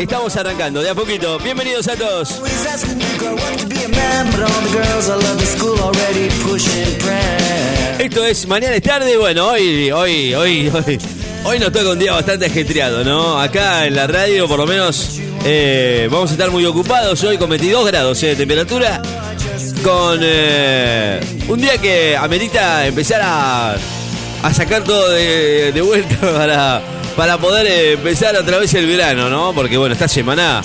Estamos arrancando de a poquito. Bienvenidos a todos. Esto es Mañana es tarde. Bueno, hoy, hoy, hoy, hoy, hoy nos toca un día bastante ajetreado, ¿no? Acá en la radio, por lo menos, eh, vamos a estar muy ocupados hoy con 22 grados eh, de temperatura. Con eh, un día que amerita empezar a, a sacar todo de, de vuelta para, para poder eh, empezar otra vez el verano, ¿no? Porque bueno, esta semana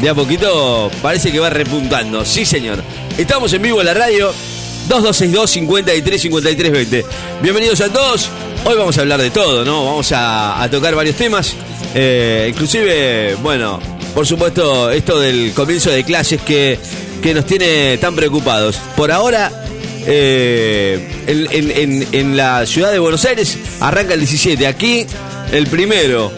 de a poquito parece que va repuntando. Sí, señor. Estamos en vivo en la radio. 2262 53 53 20. Bienvenidos a todos. Hoy vamos a hablar de todo, ¿no? Vamos a, tocar varios temas. Eh, inclusive, bueno, por supuesto, esto del comienzo de clases que, que nos tiene tan preocupados. Por ahora, eh, en- en la ciudad de Buenos Aires arranca el 17. Aquí, el primero.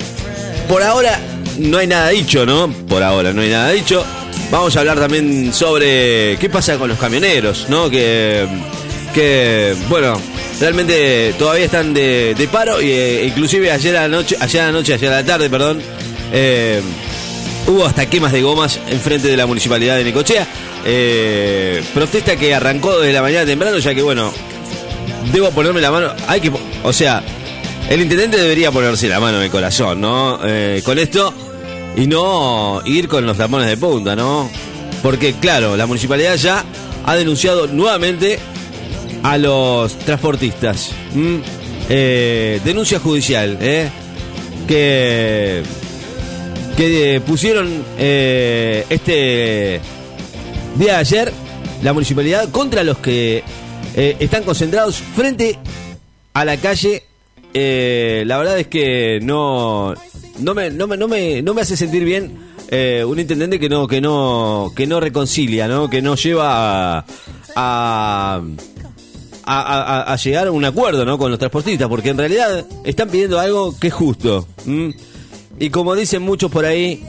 Por ahora no hay nada dicho, ¿no? Por ahora no hay nada dicho. Vamos a hablar también sobre qué pasa con los camioneros, ¿no? Que, que bueno, realmente todavía están de, paro y eh, inclusive ayer a la noche, ayer a la noche, ayer a la tarde, perdón, eh, hubo hasta quemas de gomas enfrente de la municipalidad de Necochea. Eh, protesta que arrancó desde la mañana temprano, ya que bueno, debo ponerme la mano. Hay que, o sea, el intendente debería ponerse la mano en el corazón, ¿no? Eh, con esto y no ir con los tapones de punta, ¿no? Porque claro, la municipalidad ya ha denunciado nuevamente a los transportistas. Eh, denuncia judicial, ¿eh? Que que eh, pusieron eh, este día de ayer la municipalidad contra los que están concentrados frente a la calle. Eh, la verdad es que no no me, no me, no me, no me hace sentir bien eh, un intendente que no que no que no reconcilia, ¿no? Que no lleva a, a a, llegar a un acuerdo ¿no? con los transportistas, porque en realidad están pidiendo algo que es justo. Y como dicen muchos por ahí,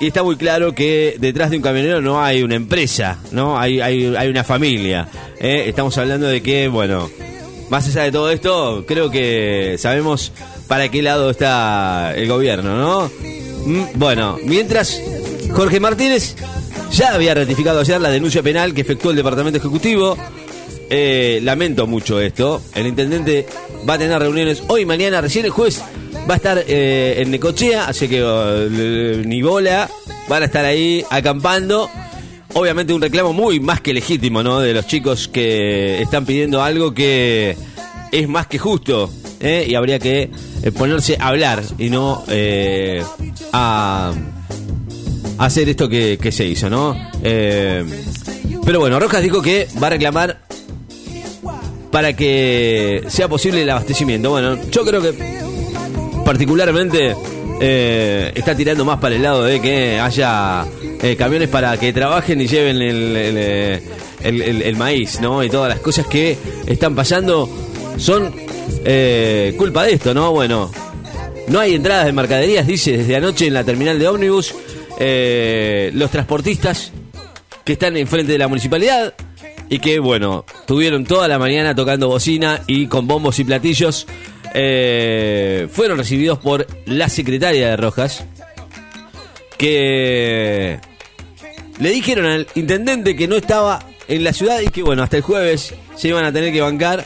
y está muy claro que detrás de un camionero no hay una empresa, ¿no? Hay, hay, hay una familia. ¿eh? Estamos hablando de que, bueno, más allá de todo esto, creo que sabemos para qué lado está el gobierno, ¿no? Mm, Bueno, mientras Jorge Martínez ya había ratificado ayer la denuncia penal que efectuó el Departamento Ejecutivo. Eh, lamento mucho esto. El intendente va a tener reuniones hoy y mañana. Recién el jueves va a estar eh, en Necochea, así que eh, ni bola. Van a estar ahí acampando. Obviamente un reclamo muy más que legítimo, ¿no? De los chicos que están pidiendo algo que es más que justo. ¿eh? Y habría que eh, ponerse a hablar y no eh, a hacer esto que, se hizo, ¿no? Eh, pero bueno, Rojas dijo que va a reclamar para que sea posible el abastecimiento. Bueno, yo creo que particularmente está tirando más para el lado de que haya eh, camiones para que trabajen y lleven eh, el- el- maíz, ¿no? Y todas las cosas que están pasando son eh, culpa de esto, ¿no? Bueno, no hay entradas de mercaderías, dice desde anoche en la terminal de ómnibus. los transportistas que están enfrente de la municipalidad y que, bueno, tuvieron toda la mañana tocando bocina y con bombos y platillos. fueron recibidos por la secretaria de Rojas, que le dijeron al intendente que no estaba en la ciudad y que, bueno, hasta el jueves se iban a tener que bancar.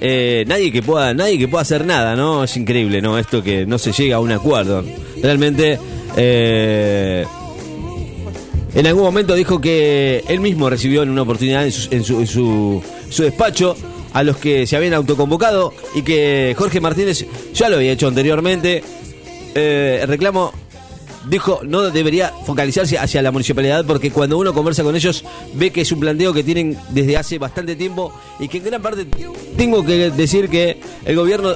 Eh, nadie que pueda nadie que pueda hacer nada no es increíble no esto que no se llega a un acuerdo realmente eh, en algún momento dijo que él mismo recibió en una oportunidad en su, en su, su- despacho a los que se habían autoconvocado y que Jorge Martínez ya lo había hecho anteriormente. Eh, reclamo dijo no debería focalizarse hacia la municipalidad porque cuando uno conversa con ellos ve que es un planteo que tienen desde hace bastante tiempo y que en gran parte tengo que decir que el gobierno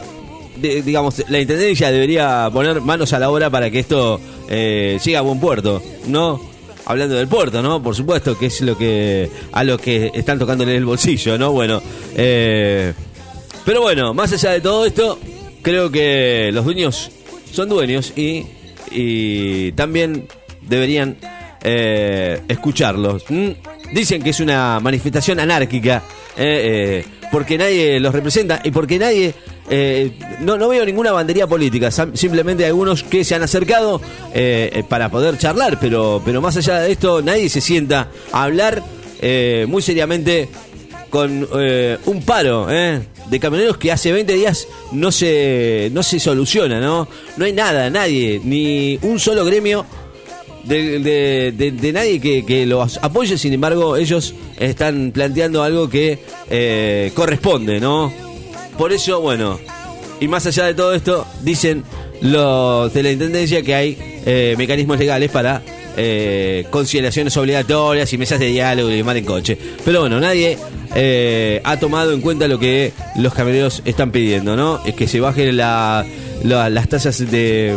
digamos la intendencia debería poner manos a la obra para que esto eh, llegue a buen puerto no hablando del puerto no por supuesto que es lo que a los que están tocándole el bolsillo no bueno eh, pero bueno más allá de todo esto creo que los dueños son dueños y y también deberían eh, escucharlos. ¿m? Dicen que es una manifestación anárquica, eh, eh, porque nadie los representa y porque nadie eh, no, no veo ninguna bandería política, simplemente algunos que se han acercado eh, eh, para poder charlar, pero, pero más allá de esto, nadie se sienta a hablar muy seriamente con un paro de camioneros que hace 20 días no se, no se soluciona, ¿no? No hay nada, nadie, ni un solo gremio de, de, nadie que, que, los apoye, sin embargo, ellos están planteando algo que corresponde, ¿no? Por eso, bueno, y más allá de todo esto, dicen los de la Intendencia que hay eh, mecanismos legales para eh, conciliaciones obligatorias y mesas de diálogo y demás en coche. Pero bueno, nadie eh, ha tomado en cuenta lo que los camioneros están pidiendo, ¿no? Es que se bajen las tasas de,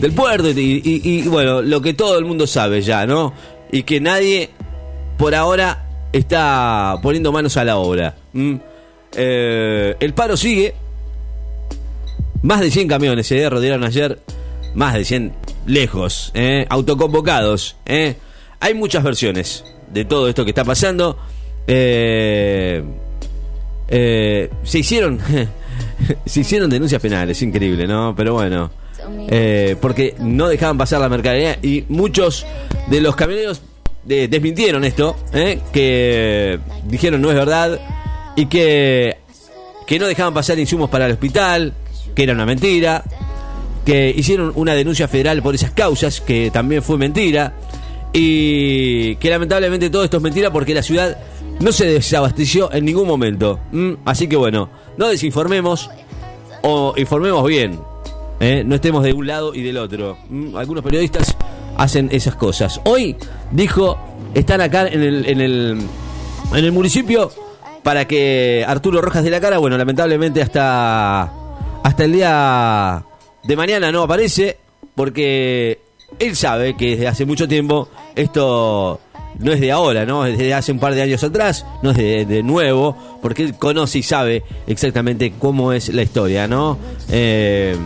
del puerto y, bueno, lo que todo el mundo sabe ya, ¿no? Y que nadie por ahora está poniendo manos a la obra. Eh, el paro sigue. Más de 100 camiones se rodearon ayer. Más de 100 lejos, eh, autoconvocados. Eh. Hay muchas versiones de todo esto que está pasando. se hicieron. se hicieron denuncias penales, increíble, ¿no? Pero bueno. porque no dejaban pasar la mercadería y muchos de los camioneros desmintieron esto, que dijeron no es verdad, y que, que no dejaban pasar insumos para el hospital, que era una mentira, que hicieron una denuncia federal por esas causas, que también fue mentira, y que lamentablemente todo esto es mentira porque la ciudad no se desabasteció en ningún momento. Así que bueno, no desinformemos o informemos bien. ¿eh? No estemos de un lado y del otro. Algunos periodistas hacen esas cosas. Hoy dijo, están acá en el, en el, en el municipio para que Arturo Rojas de la Cara, bueno, lamentablemente hasta, hasta el día de mañana no aparece, porque él sabe que desde hace mucho tiempo esto no es de ahora, ¿no? Es desde hace un par de años atrás, no es de, nuevo, porque él conoce y sabe exactamente cómo es la historia, ¿no? Eh,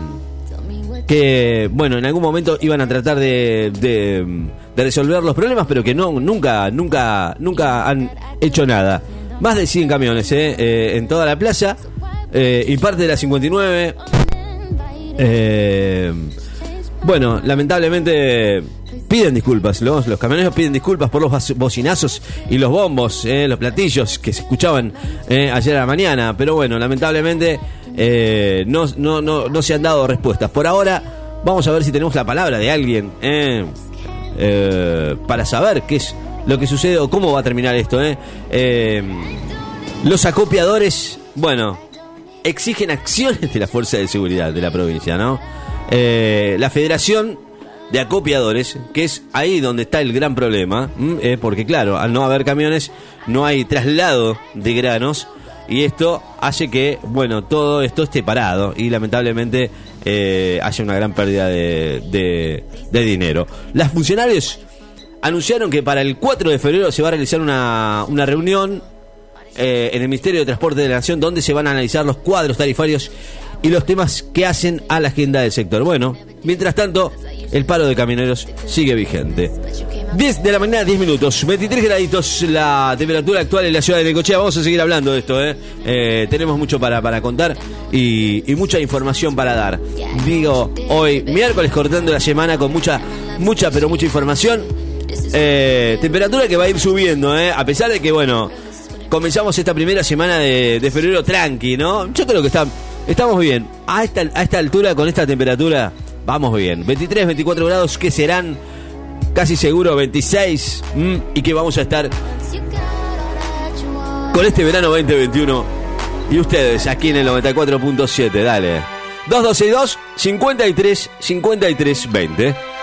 que, bueno, en algún momento iban a tratar de, de, resolver los problemas, pero que no, nunca, nunca, nunca han hecho nada. Más de 100 camiones eh, eh, en toda la plaza eh, y parte de la 59. Bueno, lamentablemente piden disculpas, los, los camioneros piden disculpas por los bocinazos y los bombos, los platillos que se escuchaban ayer a la mañana, pero bueno, lamentablemente no, no, no, no se han dado respuestas. Por ahora vamos a ver si tenemos la palabra de alguien para saber qué es lo que sucede o cómo va a terminar esto. ¿eh? eh los acopiadores, bueno, exigen acciones de la Fuerza de Seguridad de la provincia, ¿no? Eh, la Federación de Acopiadores, que es ahí donde está el gran problema, eh, porque claro, al no haber camiones, no hay traslado de granos. Y esto hace que, bueno, todo esto esté parado y lamentablemente eh, haya una gran pérdida de, de, dinero. Las funcionarios anunciaron que para el 4 de febrero se va a realizar una, una reunión eh, en el Ministerio de Transporte de la Nación donde se van a analizar los cuadros tarifarios y los temas que hacen a la agenda del sector. Bueno, mientras tanto, el paro de camioneros sigue vigente. 10 de la mañana, 10 minutos, 23 graditos la temperatura actual en la ciudad de Necochea. Vamos a seguir hablando de esto, ¿eh? eh tenemos mucho para, para contar y, y, mucha información para dar. Digo, hoy miércoles cortando la semana con mucha, mucha, pero mucha información. Eh, temperatura que va a ir subiendo, ¿eh? A pesar de que, bueno, comenzamos esta primera semana de, febrero tranqui, ¿no? Yo creo que estamos bien. A esta, altura, con esta temperatura, vamos bien. 23, 24 grados que serán casi seguro 26 y que vamos a estar con este verano 2021 y ustedes aquí en el 94.7, dale. 2262 53 53 20.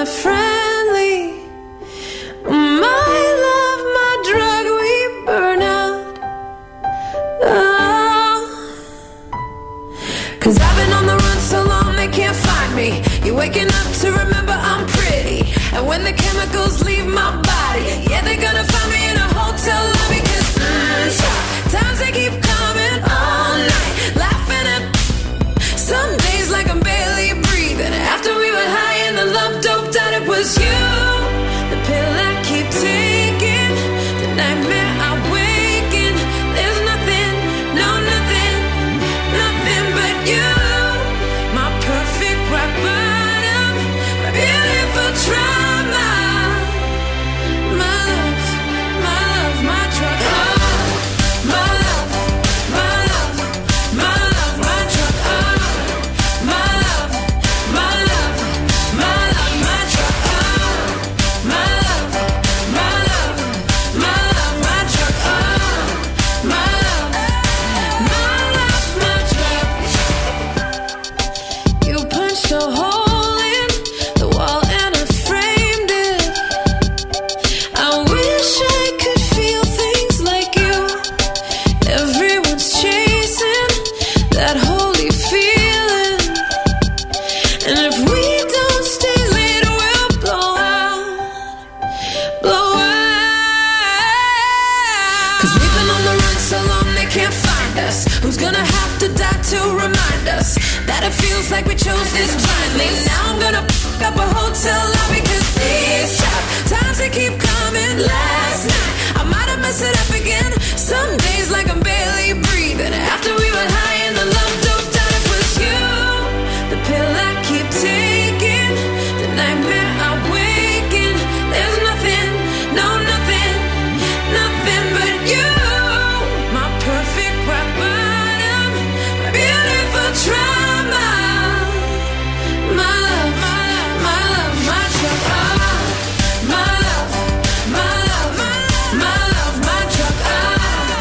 my friend.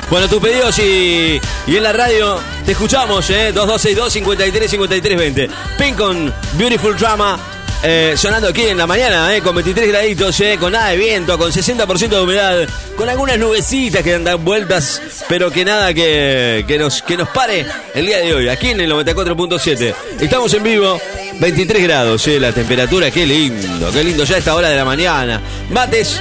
Bueno, tus pedidos y, y en la radio te escuchamos, ¿eh? 2262 53 53 20. Pink con Beautiful Drama. Eh, sonando aquí en la mañana, eh, con 23 graditos, eh, con nada de viento, con 60% de humedad, con algunas nubecitas que dan vueltas, pero que nada que, que, nos, que nos pare el día de hoy, aquí en el 94.7. Estamos en vivo, 23 grados, la temperatura, qué lindo, qué lindo ya esta hora de la mañana. Mates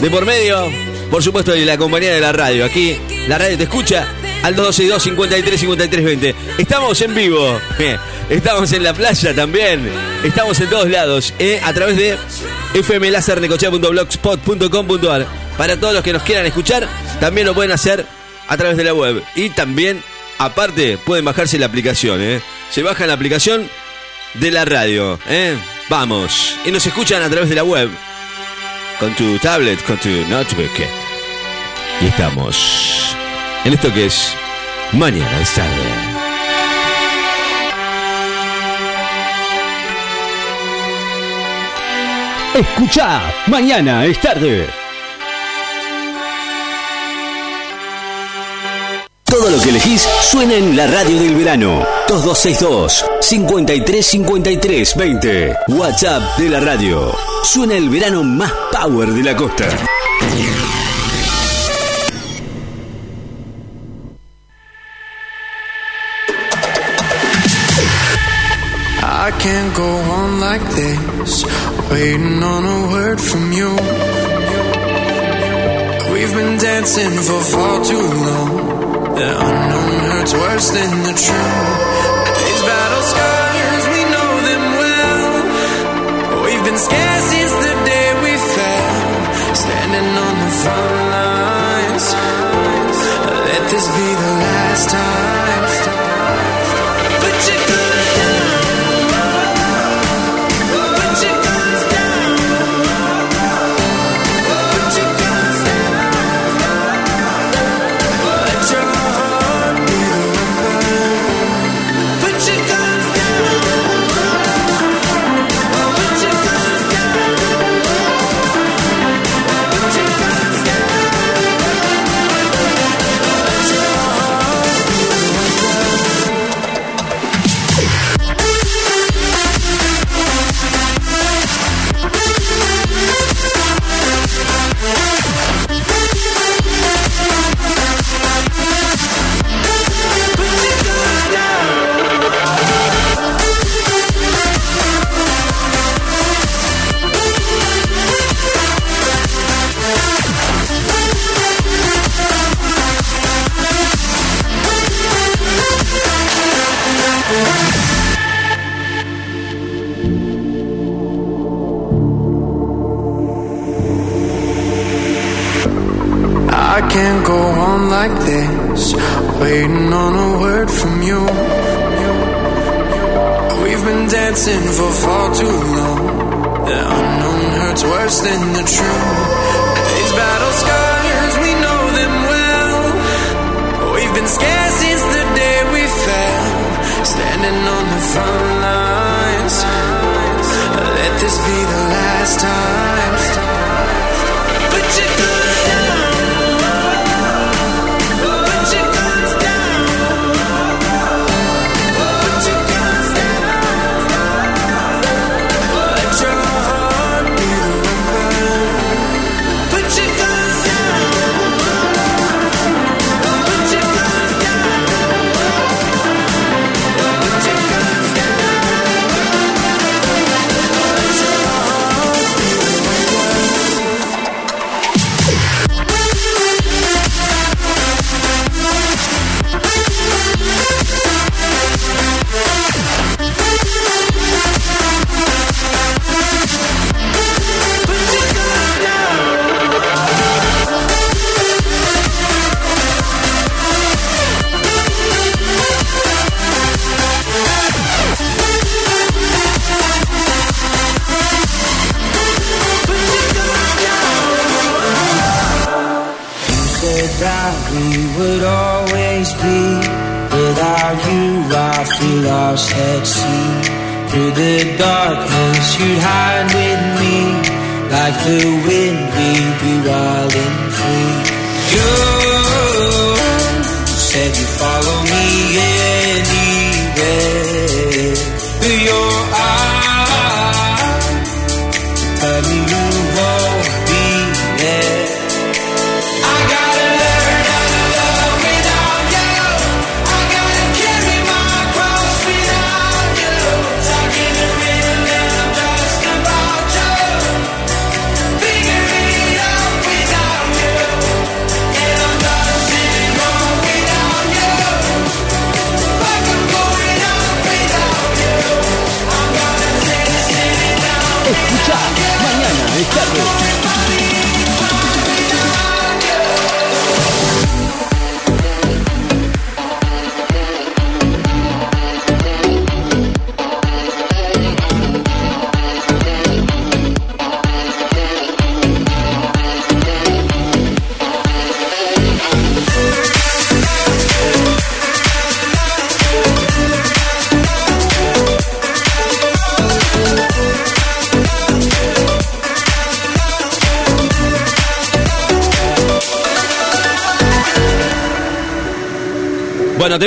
de por medio, por supuesto, y la compañía de la radio. Aquí la radio te escucha al 262 53 53 20. Estamos en vivo. Estamos en la playa también. Estamos en todos lados. Eh, a través de fmlasernecochea.blogspot.com.ar. Para todos los que nos quieran escuchar, también lo pueden hacer a través de la web. Y también, aparte, pueden bajarse la aplicación. Eh. Se bajan la aplicación de la radio. Eh. Vamos. Y nos escuchan a través de la web con tu tablet, con tu notebook. Y estamos en esto que es Mañana es tarde. Escucha, mañana es tarde. Todo lo que elegís suena en la radio del verano. 2262 5353 20. WhatsApp de la radio. Suena el verano más power de la costa. I can't go on like this, waiting on a word from you. We've been dancing for far too long. The unknown hurts worse than the truth. These battle scars, we know them well. We've been scared since the day we fell, standing on the front lines. Let this be the last time.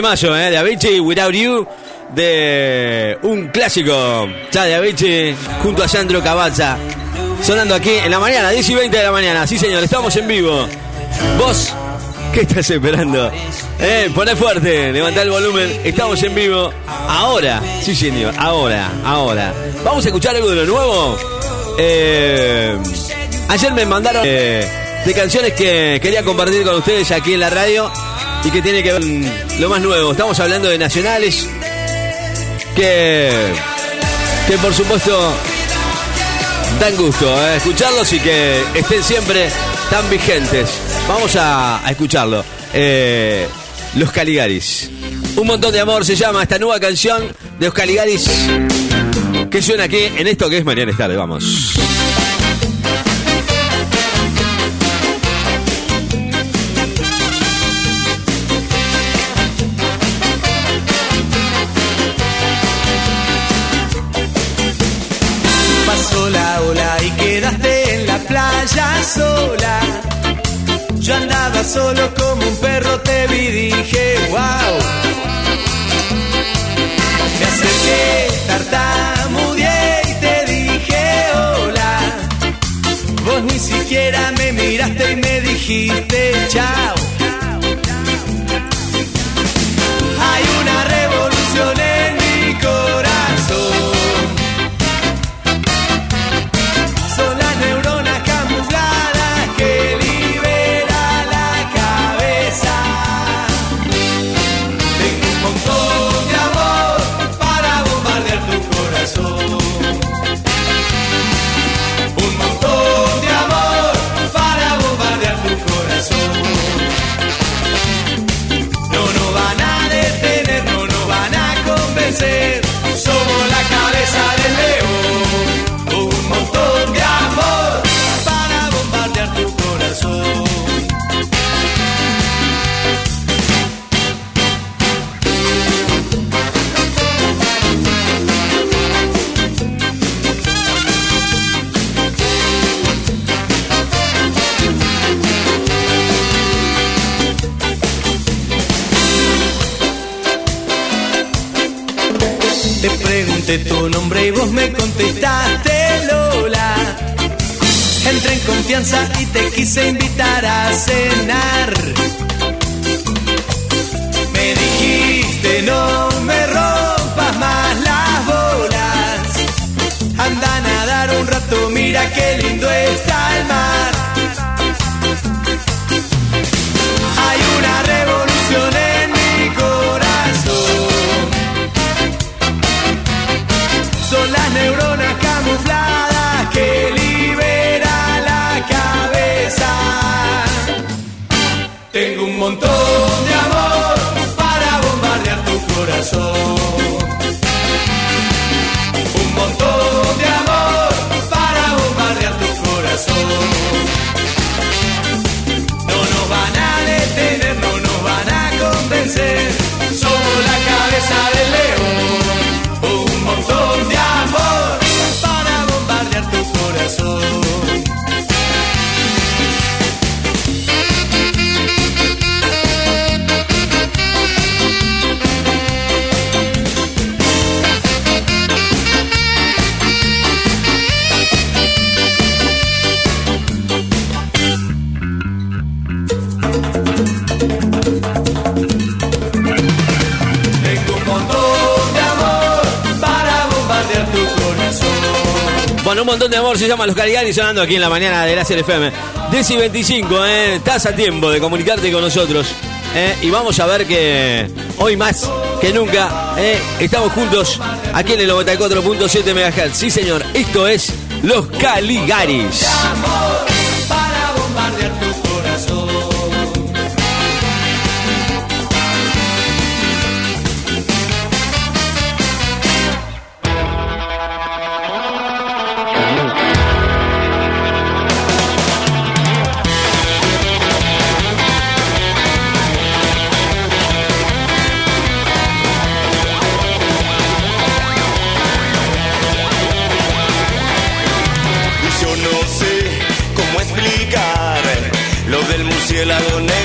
Temayo, ¿eh? De Avicii, Without You, de un clásico, ya de Avicii, junto a Sandro Cavazza, sonando aquí en la mañana, 10 y 20 de la mañana. Sí, señor, estamos en vivo. Vos, ¿qué estás esperando? Eh, poné fuerte, levantá el volumen, estamos en vivo. Ahora, sí, señor, ahora, ahora. ¿Vamos a escuchar algo de lo nuevo? Eh, ayer me mandaron eh, de canciones que quería compartir con ustedes aquí en la radio y que tiene que ver lo más nuevo. Estamos hablando de nacionales que, que por supuesto dan gusto eh, escucharlos y que estén siempre tan vigentes. Vamos a, a escucharlo. Eh, los Caligaris. Un montón de amor se llama esta nueva canción de los Caligaris que suena aquí en esto que es Mañana es tarde. Vamos. Yo andaba solo como un perro, te vi y dije, wow. Me acerqué, tartamudeé y te dije hola. Vos ni siquiera me miraste y me dijiste chao. Pregunté tu nombre y vos me contestaste Lola. Entré en confianza y te quise invitar a cenar. Me dijiste no me rompas más las bolas. Anda a nadar un rato, mira qué lindo está el mar. Montón un montón de amor se llama Los Caligari sonando aquí en la mañana de la FM. Deci 25, ¿eh? Estás a tiempo de comunicarte con nosotros. ¿eh? Y vamos a ver que hoy más que nunca ¿eh? estamos juntos aquí en el 94.7 MHz. Sí, señor, esto es Los Caligaris. Murciélago negro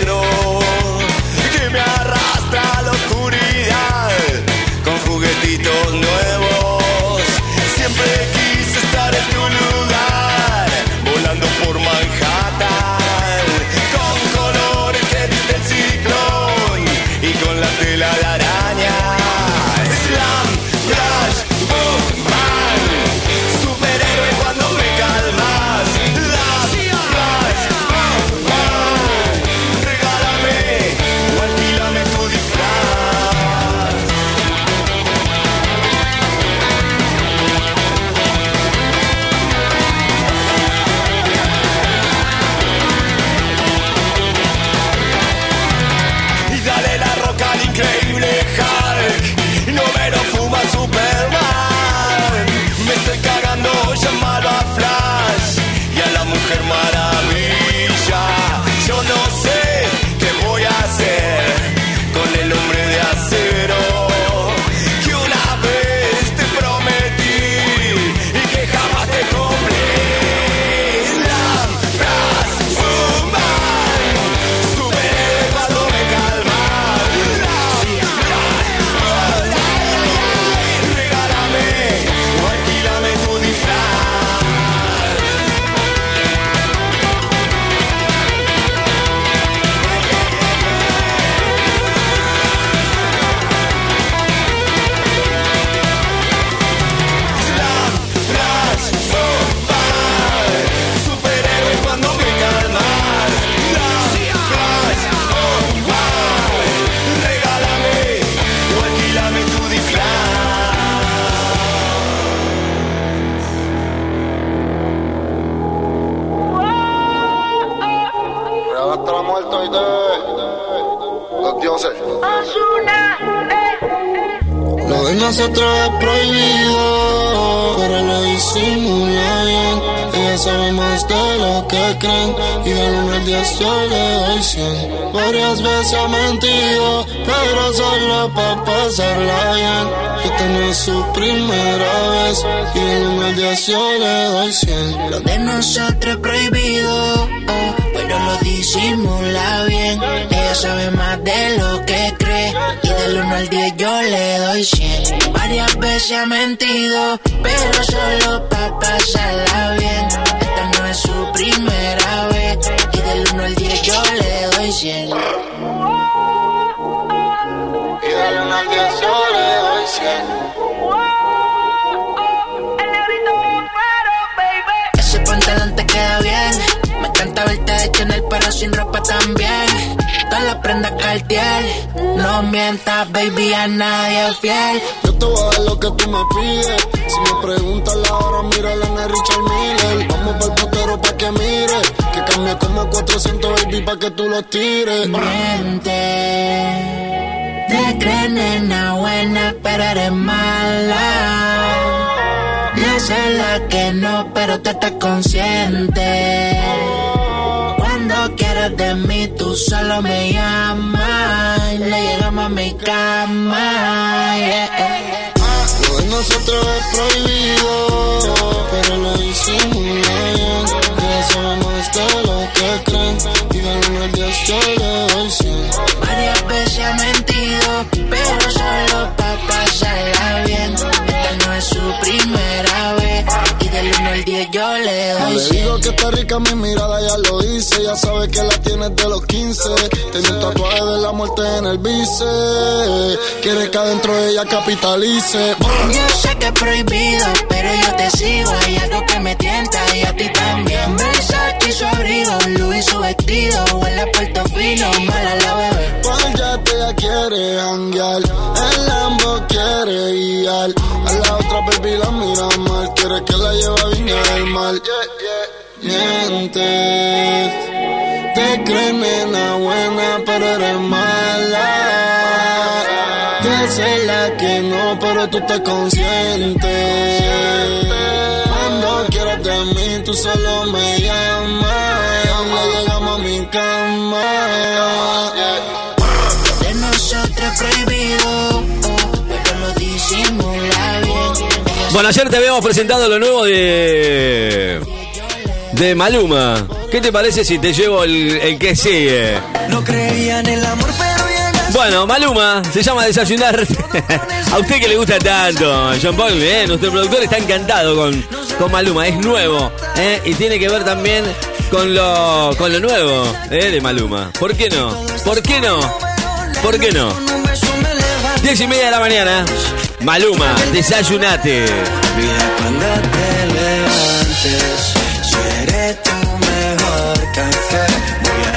Prendas Cartier. No mientas, baby, a nadie es fiel. Yo te voy a dar lo que tú me pides. Si me preguntas la hora, mira la de Richard Miller. Vamos para el potero pa' que mire. Que cambie como 400 baby pa' que tú los tires. Miente. Te crees nena buena, pero eres mala. No sé la que no, pero te estás consciente. Quieres de mí, tú solo me llamas. Le llegamos a mi cama. yeah. Lo de nosotros es prohibido, pero lo disimula bien. Ya sabemos de lo que creen. Y del 1 al 10 al 10 yo le doy. Le digo que está rica mi mirada, ya lo hice. Ya sabe que la tienes de los 15. Tiene un tatuaje de la muerte en el vice. Quiere que adentro de ella capitalice. Yo sé que es prohibido, pero yo te sigo. Hay algo que me tienta y a ti también. Versace y su abrigo, Luis su vestido. Huele a Puerto Fino, mala la bebé. Cuando ya te quiere janguear, el Lambo quiere guiar. A la otra baby la miramos mal. Quiere que la lleve a Viña del Mar. Mientes. Te crees nena buena, pero eres mala. Que sé la que no, pero tú te conscientes. Bueno, ayer te habíamos presentado lo nuevo de. de Maluma. ¿Qué te parece si te llevo el, el que sigue? No creía en el amor, pero. Bueno, Maluma, se llama Desayunar. A usted que le gusta tanto, John Paul, ¿eh? nuestro productor está encantado con, con Maluma, es nuevo, ¿eh? y tiene que ver también con lo, con lo nuevo ¿eh? de Maluma. ¿Por qué no? ¿Por qué no? ¿Por qué no? Diez y media de la mañana, Maluma, desayunate. Vida cuando te levantes, seré tu mejor café.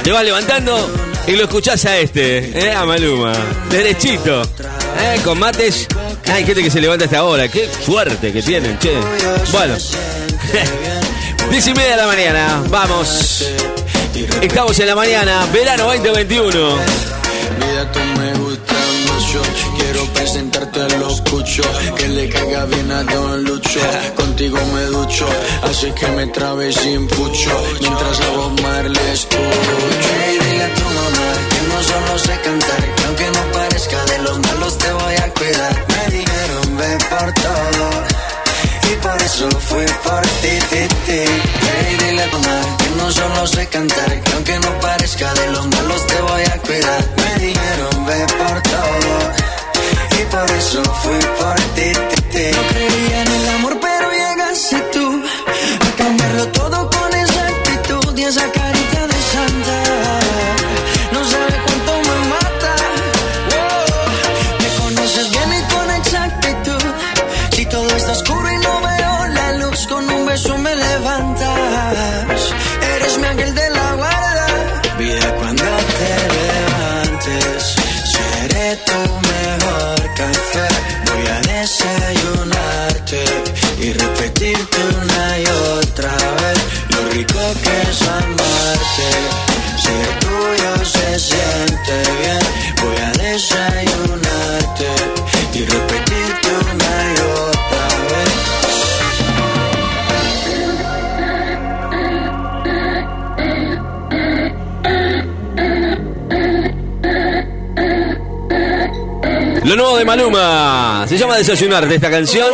Te vas levantando y lo escuchás a este, ¿eh? a Maluma, derechito, ¿eh? con mates. Hay gente que se levanta hasta ahora, qué fuerte que tienen, che. Bueno, 10 y media de la mañana, vamos. Estamos en la mañana, verano 2021. Vida, tú me gustas mucho. Quiero presentarte a los cuchos. Que le caiga bien a Don Lucho. Contigo me ducho. Así que me trabe sin pucho. Mientras a vos le escucho. Y dile a tu mamá que no solo sé cantar, que aunque no parezca de los malos te voy a cuidar. Me dijeron ve por todo y por eso fui por ti, ti, ti. Y dile a tu mamá que no solo sé cantar, que aunque no parezca de los malos te voy a cuidar. Me dijeron ve por todo por eso fui por ti, ti, ti. No creía en Ser tuyo se siente bien. Voy a desayunarte y repetirte una y otra vez. Lo nuevo de Maluma, se llama Desayunar de esta canción.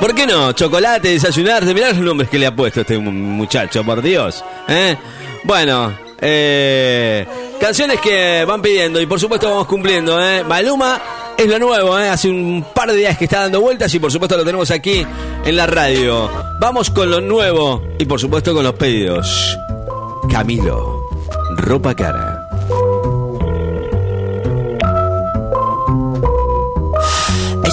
¿Por qué no? Chocolate, desayunarte. Mirá los nombres que le ha puesto este mu- muchacho, por Dios. ¿eh? Bueno, eh, canciones que van pidiendo y por supuesto vamos cumpliendo. ¿eh? Maluma es lo nuevo, ¿eh? hace un par de días que está dando vueltas y por supuesto lo tenemos aquí en la radio. Vamos con lo nuevo y por supuesto con los pedidos. Camilo, ropa cara.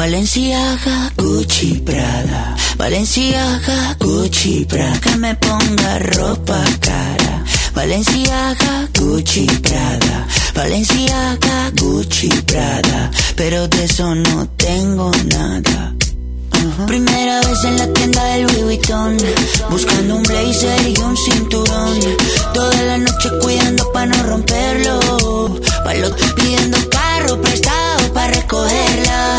Valenciaga, Gucci, Prada. Valenciaga, Gucci, Prada. Que me ponga ropa cara. Valenciaga, Gucci, Prada. Valenciaga, Gucci, Prada. Pero de eso no tengo nada. Primera vez en la tienda del Louis Vuitton Buscando un blazer y un cinturón Toda la noche cuidando para no romperlo Palo pidiendo carro prestado para recogerla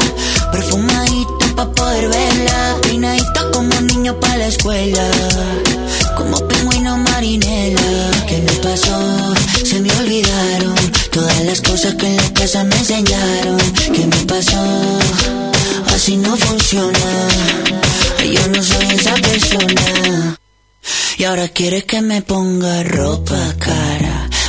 Perfumadito para poder verla Peinadito como niño para la escuela Como pingüino marinela ¿Qué me pasó? Se me olvidaron Todas las cosas que en la casa me enseñaron ¿Qué me pasó? Así no funciona. Yo no soy esa persona. Y ahora quieres que me ponga ropa cara.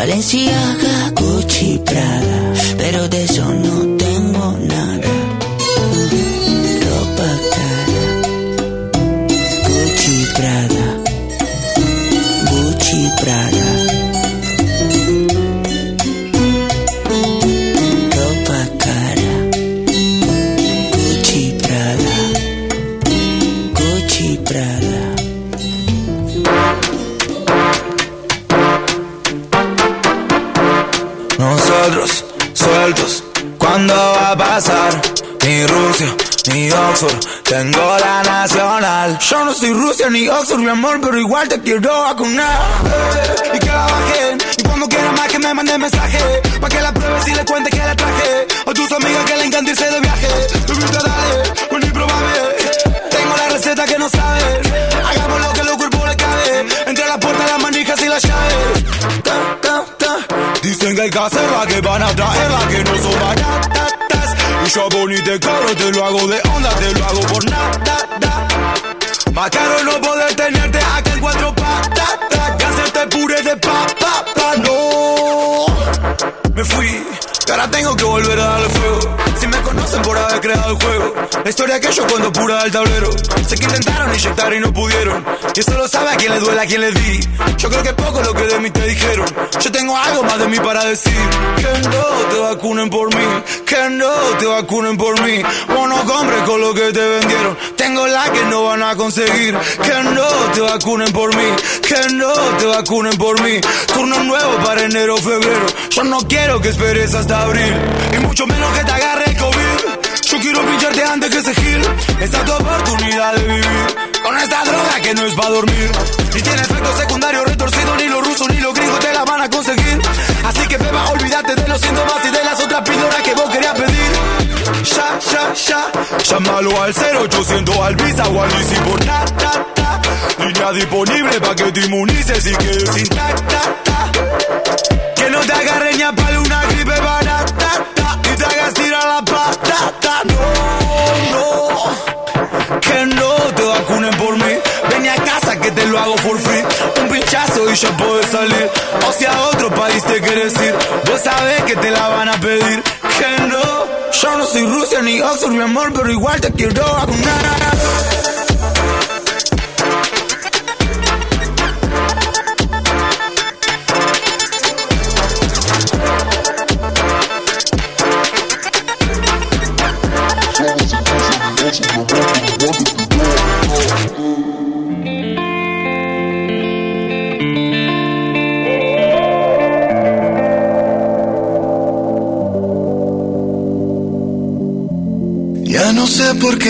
Valenciaga, Gucci, Prada. Pero de eso no ¿cuándo va a pasar? Ni Rusia, ni Oxford, tengo la nacional. Yo no soy Rusia ni Oxford, mi amor, pero igual te quiero vacunar. Y que la bajen, y cuando quiera más que me mande mensaje. Pa' que la pruebes y le cuente que la traje. O tus amigas que le encanta irse de viaje. Bebita, dale, y probable. Tengo la receta que no sabes. Hagamos lo que los cuerpos le cabe. Entre la puerta, las manijas y las llaves. Dicen que hay que que van a traerla, que no son baratas. Y yo por ni te cobro, te lo hago de onda, te lo hago por nada. Más caro no poder tenerte aquí en cuatro patas. Que hacerte puré de papa, pa, no. Me fui, que ahora tengo que volver a darle fuego. Si me conocen por haber creado el juego, la historia que yo cuento pura del tablero. Sé que intentaron inyectar y no pudieron. Y eso lo sabe a quien le duele, a quien le di. Yo creo que poco lo que de mí te dijeron. Yo tengo algo más de mí para decir. Que no te vacunen por mí, que no te vacunen por mí. O no compres con lo que te vendieron. Tengo la que no van a conseguir. Que no te vacunen por mí, que no te vacunen por mí. Turno nuevo para enero, febrero. Yo no quiero que esperes hasta Y mucho menos que te agarre el COVID. Yo quiero pincharte antes que se gil. Esta es tu oportunidad de vivir. Con esta droga que no es para dormir. Ni tiene efecto secundario retorcido, ni los rusos ni los gringos te la van a conseguir. Así que beba, olvídate de los síntomas y de las otras píldoras que vos querías pedir. Ya, ya, ya. Llámalo al 0800 al Visa o al Easy por ta, ta, ta. Línea disponible para que te inmunices y quedes intacta. Que no te agarre ni a palo una gripe barata y te hagas tirar la patata. No, no. Que no te vacunen por mí. Ven a casa que te lo hago for free. Un pinchazo y ya puedes salir. O si a otro país te quieres ir, vos sabés que te la van a pedir. Que no. Yo no soy Rusia ni Oxford, mi amor, pero igual te quiero vacunar.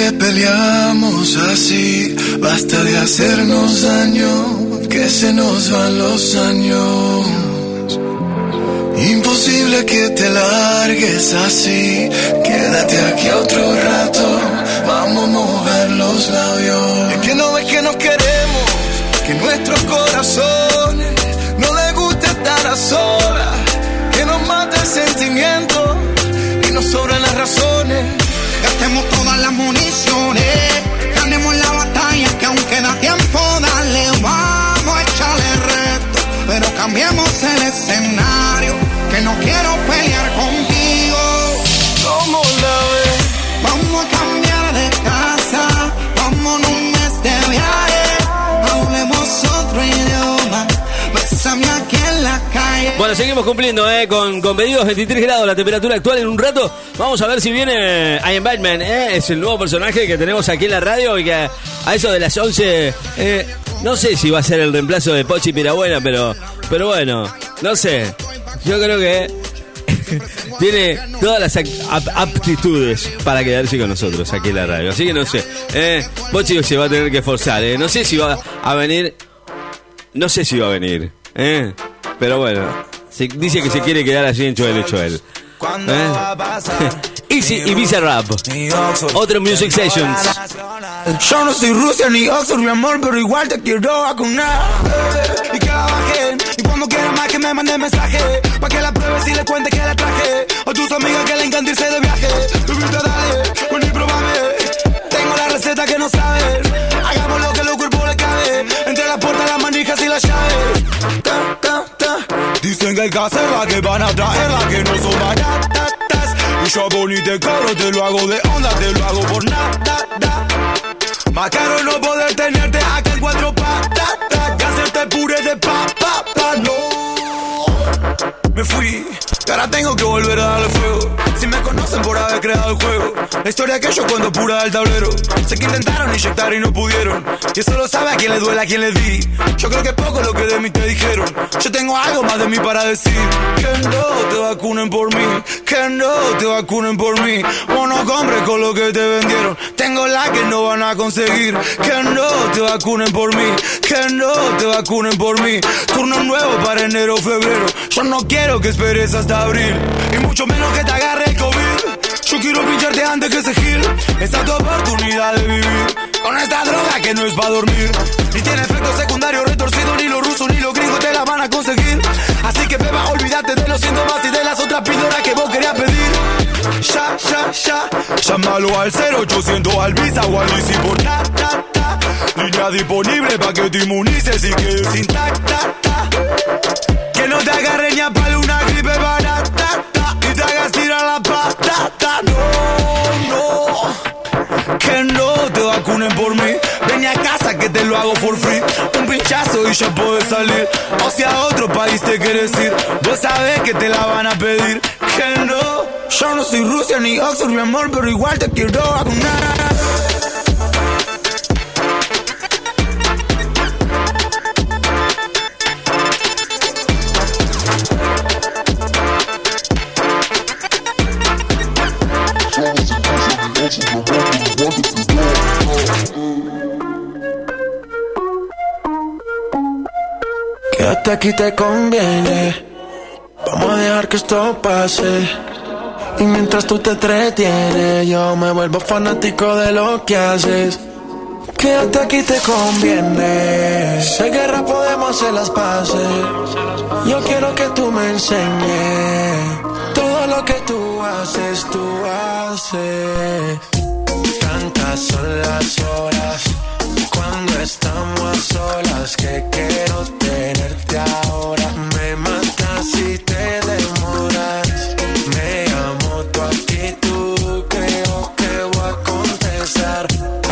Qué peleamos así, basta de hacernos daño, que se nos van los años. Imposible que te largues así, quédate aquí otro rato, vamos a mover los labios. Es que no ves que nos queremos, que nuestros corazones no les gusta estar a solas, que nos mata el sentimiento y nos sobran las razones. Gastemos todas las municiones, cambiemos el escenario, que no quiero pelear contigo. ¿Cómo la ves? Vamos a cambiar de casa, vamos un mes de viaje, hablemos otro idioma, bésame aquí en la calle. Bueno, seguimos cumpliendo eh, con, con pedidos 23 grados la temperatura actual en un rato. Vamos a ver si viene I Am Batman, eh, es el nuevo personaje que tenemos aquí en la radio y que a, a eso de las 11, eh, no sé si va a ser el reemplazo de Pochi Pirabuena, pero, pero bueno, no sé. Yo creo que tiene todas las aptitudes para quedarse con nosotros aquí en la radio. Así que no sé. Eh, Pochi se va a tener que esforzar. Eh. No sé si va a venir. No sé si va a venir. Eh. Pero bueno, Se- dice que se quiere quedar así en Choel Choel. ¿Cuándo ¿Eh? Easy y Visa Rap. Otro Music Sessions. Yo no soy Rusia ni Oxford, mi amor, pero igual te quiero vacunar. Y que la bajen, y cuando quiera más que me mande mensaje. Pa' que la pruebes y le cuente que la traje. A tus amigas que le encanta irse de viaje. Bebita, dale, ven y probame. Tengo la receta que no sabes. Hagamos lo que los cuerpos le cabe. Entre la puerta, las manijas y las llaves. Ta, ta, ta. Dicen que hay que hacerla, que van a traerla, que no son baratas. Hago ni te cobro, te lo hago de onda, te lo hago por nada. Más caro no poder tenerte acá en cuatro patas Que hacerte puré de papa, pa, no. Me fui, que ahora tengo que volver a darle fuego. Si me conocen por haber creado el juego. La historia que yo cuento pura del tablero. Sé que intentaron inyectar y no pudieron. Y eso lo sabe a quien le duele, a quien le di. Yo creo que poco lo que de mí te dijeron. Yo tengo algo más de mí para decir. Que no te vacunen por mí. Que no te vacunen por mí. O no compres con lo que te vendieron. Tengo la que no van a conseguir. Que no te vacunen por mí. Que no te vacunen por mí. Turno nuevo para enero o febrero. Yo no quiero que esperes hasta Y mucho menos que te agarre el COVID. Yo quiero pincharte antes que se gil. Esta es tu oportunidad de vivir. Con esta droga que no es para dormir. Ni tiene efecto secundario retorcido Ni los rusos ni los gringos te la van a conseguir. Así que beba, olvídate de los síntomas Y de las otras píldoras que vos querías pedir. Ya, ya, ya. Llámalo al 0800 al Visa o al Easy por ta, ta, ta. Línea disponible para que te inmunices y quedes intacta ta. Que no te agarre ni a palo una gripe hagas tirar la patata. No, no Que no te vacunen por mí. Ven a casa que te lo hago for free. Un pinchazo y ya puedes salir. O si a otro país te quieres ir Vos sabés que te la van a pedir. Que no Yo no soy Rusia ni Oxford, mi amor Pero igual te quiero vacunar Quédate aquí te conviene. Vamos a dejar que esto pase. Y mientras tú te entretienes, yo me vuelvo fanático de lo que haces. Quédate aquí te conviene. Hay guerra podemos hacer las paces. Yo quiero que tú me enseñes todo lo que tú haces, tú haces. Tantas son las horas cuando estamos solas que quiero tenerte ahora. Me matas si te demoras. Me amo tu actitud, creo que voy a contestar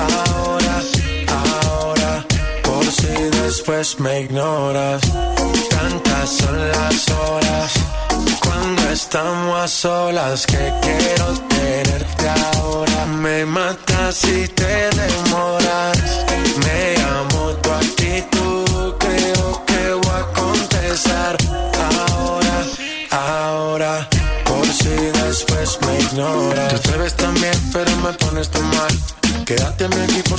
ahora, ahora. Por si después me ignoras. Tantas son las horas cuando estamos a solas que quiero tenerte ahora. Me matas si te demoras.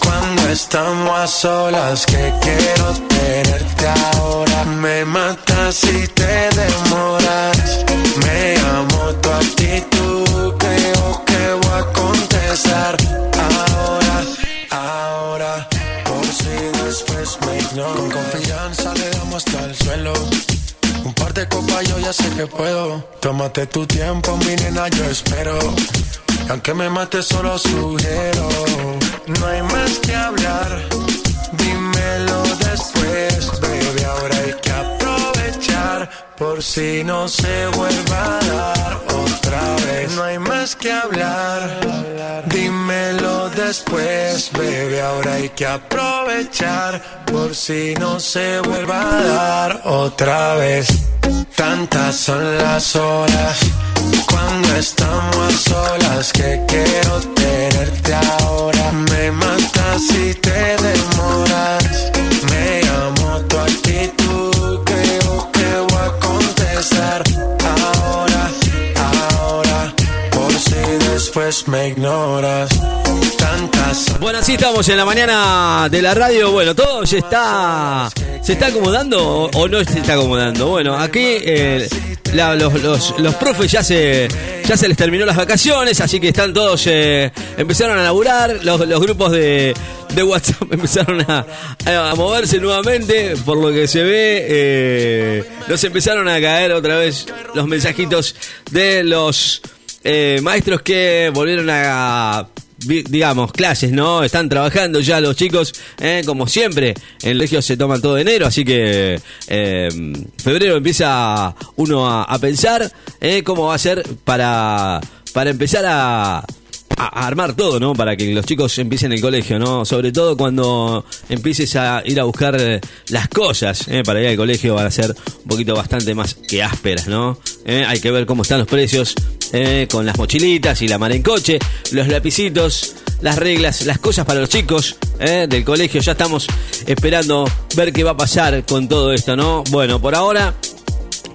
cuando estamos a solas que quiero tenerte ahora. Me matas si te demoras. Me amo tu actitud, creo que voy a contestar ahora, ahora. Por si después me ignoras. Con confianza le damos hasta el suelo. Un par de copas yo ya sé que puedo. Tómate tu tiempo, mi nena, yo espero. Aunque me mate solo sugiero, no hay más que hablar. Dímelo después, baby, ahora hay que por si no se vuelva a dar otra vez. No hay más que hablar. Dímelo después, baby, ahora hay que aprovechar por si no se vuelva a dar otra vez. Tantas son las horas cuando estamos a solas que quiero tenerte ahora. Me matas si te demoras. Me llamo tu actitud, después me ignoras. Tantas Bueno, así estamos en la mañana de la radio. Bueno, todo se está. ¿Se está acomodando o, no se está acomodando? Bueno, aquí eh, los- los profes ya se, ya se les terminó las vacaciones, así que están todos. eh, empezaron a laburar, los, los grupos de, de WhatsApp empezaron a, a moverse nuevamente, por lo que se ve. eh, nos empezaron a caer otra vez los mensajitos de los eh, maestros que volvieron a digamos, clases, ¿no? Están trabajando ya los chicos, ¿eh? como siempre, en el colegio se toman todo enero, así que eh, febrero empieza uno a, a pensar ¿eh? cómo va a ser para, para empezar a, a- armar todo, ¿no? Para que los chicos empiecen el colegio, ¿no? Sobre todo cuando empieces a ir a buscar eh, las cosas, ¿eh? Para ir al colegio van a ser un poquito bastante más que ásperas, ¿no? ¿Eh? Hay que ver cómo están los precios, ¿eh? Con las mochilitas y la mar en coche, los lapicitos, las reglas, las cosas para los chicos ¿eh? del colegio. Ya estamos esperando ver qué va a pasar con todo esto, ¿no? Bueno, por ahora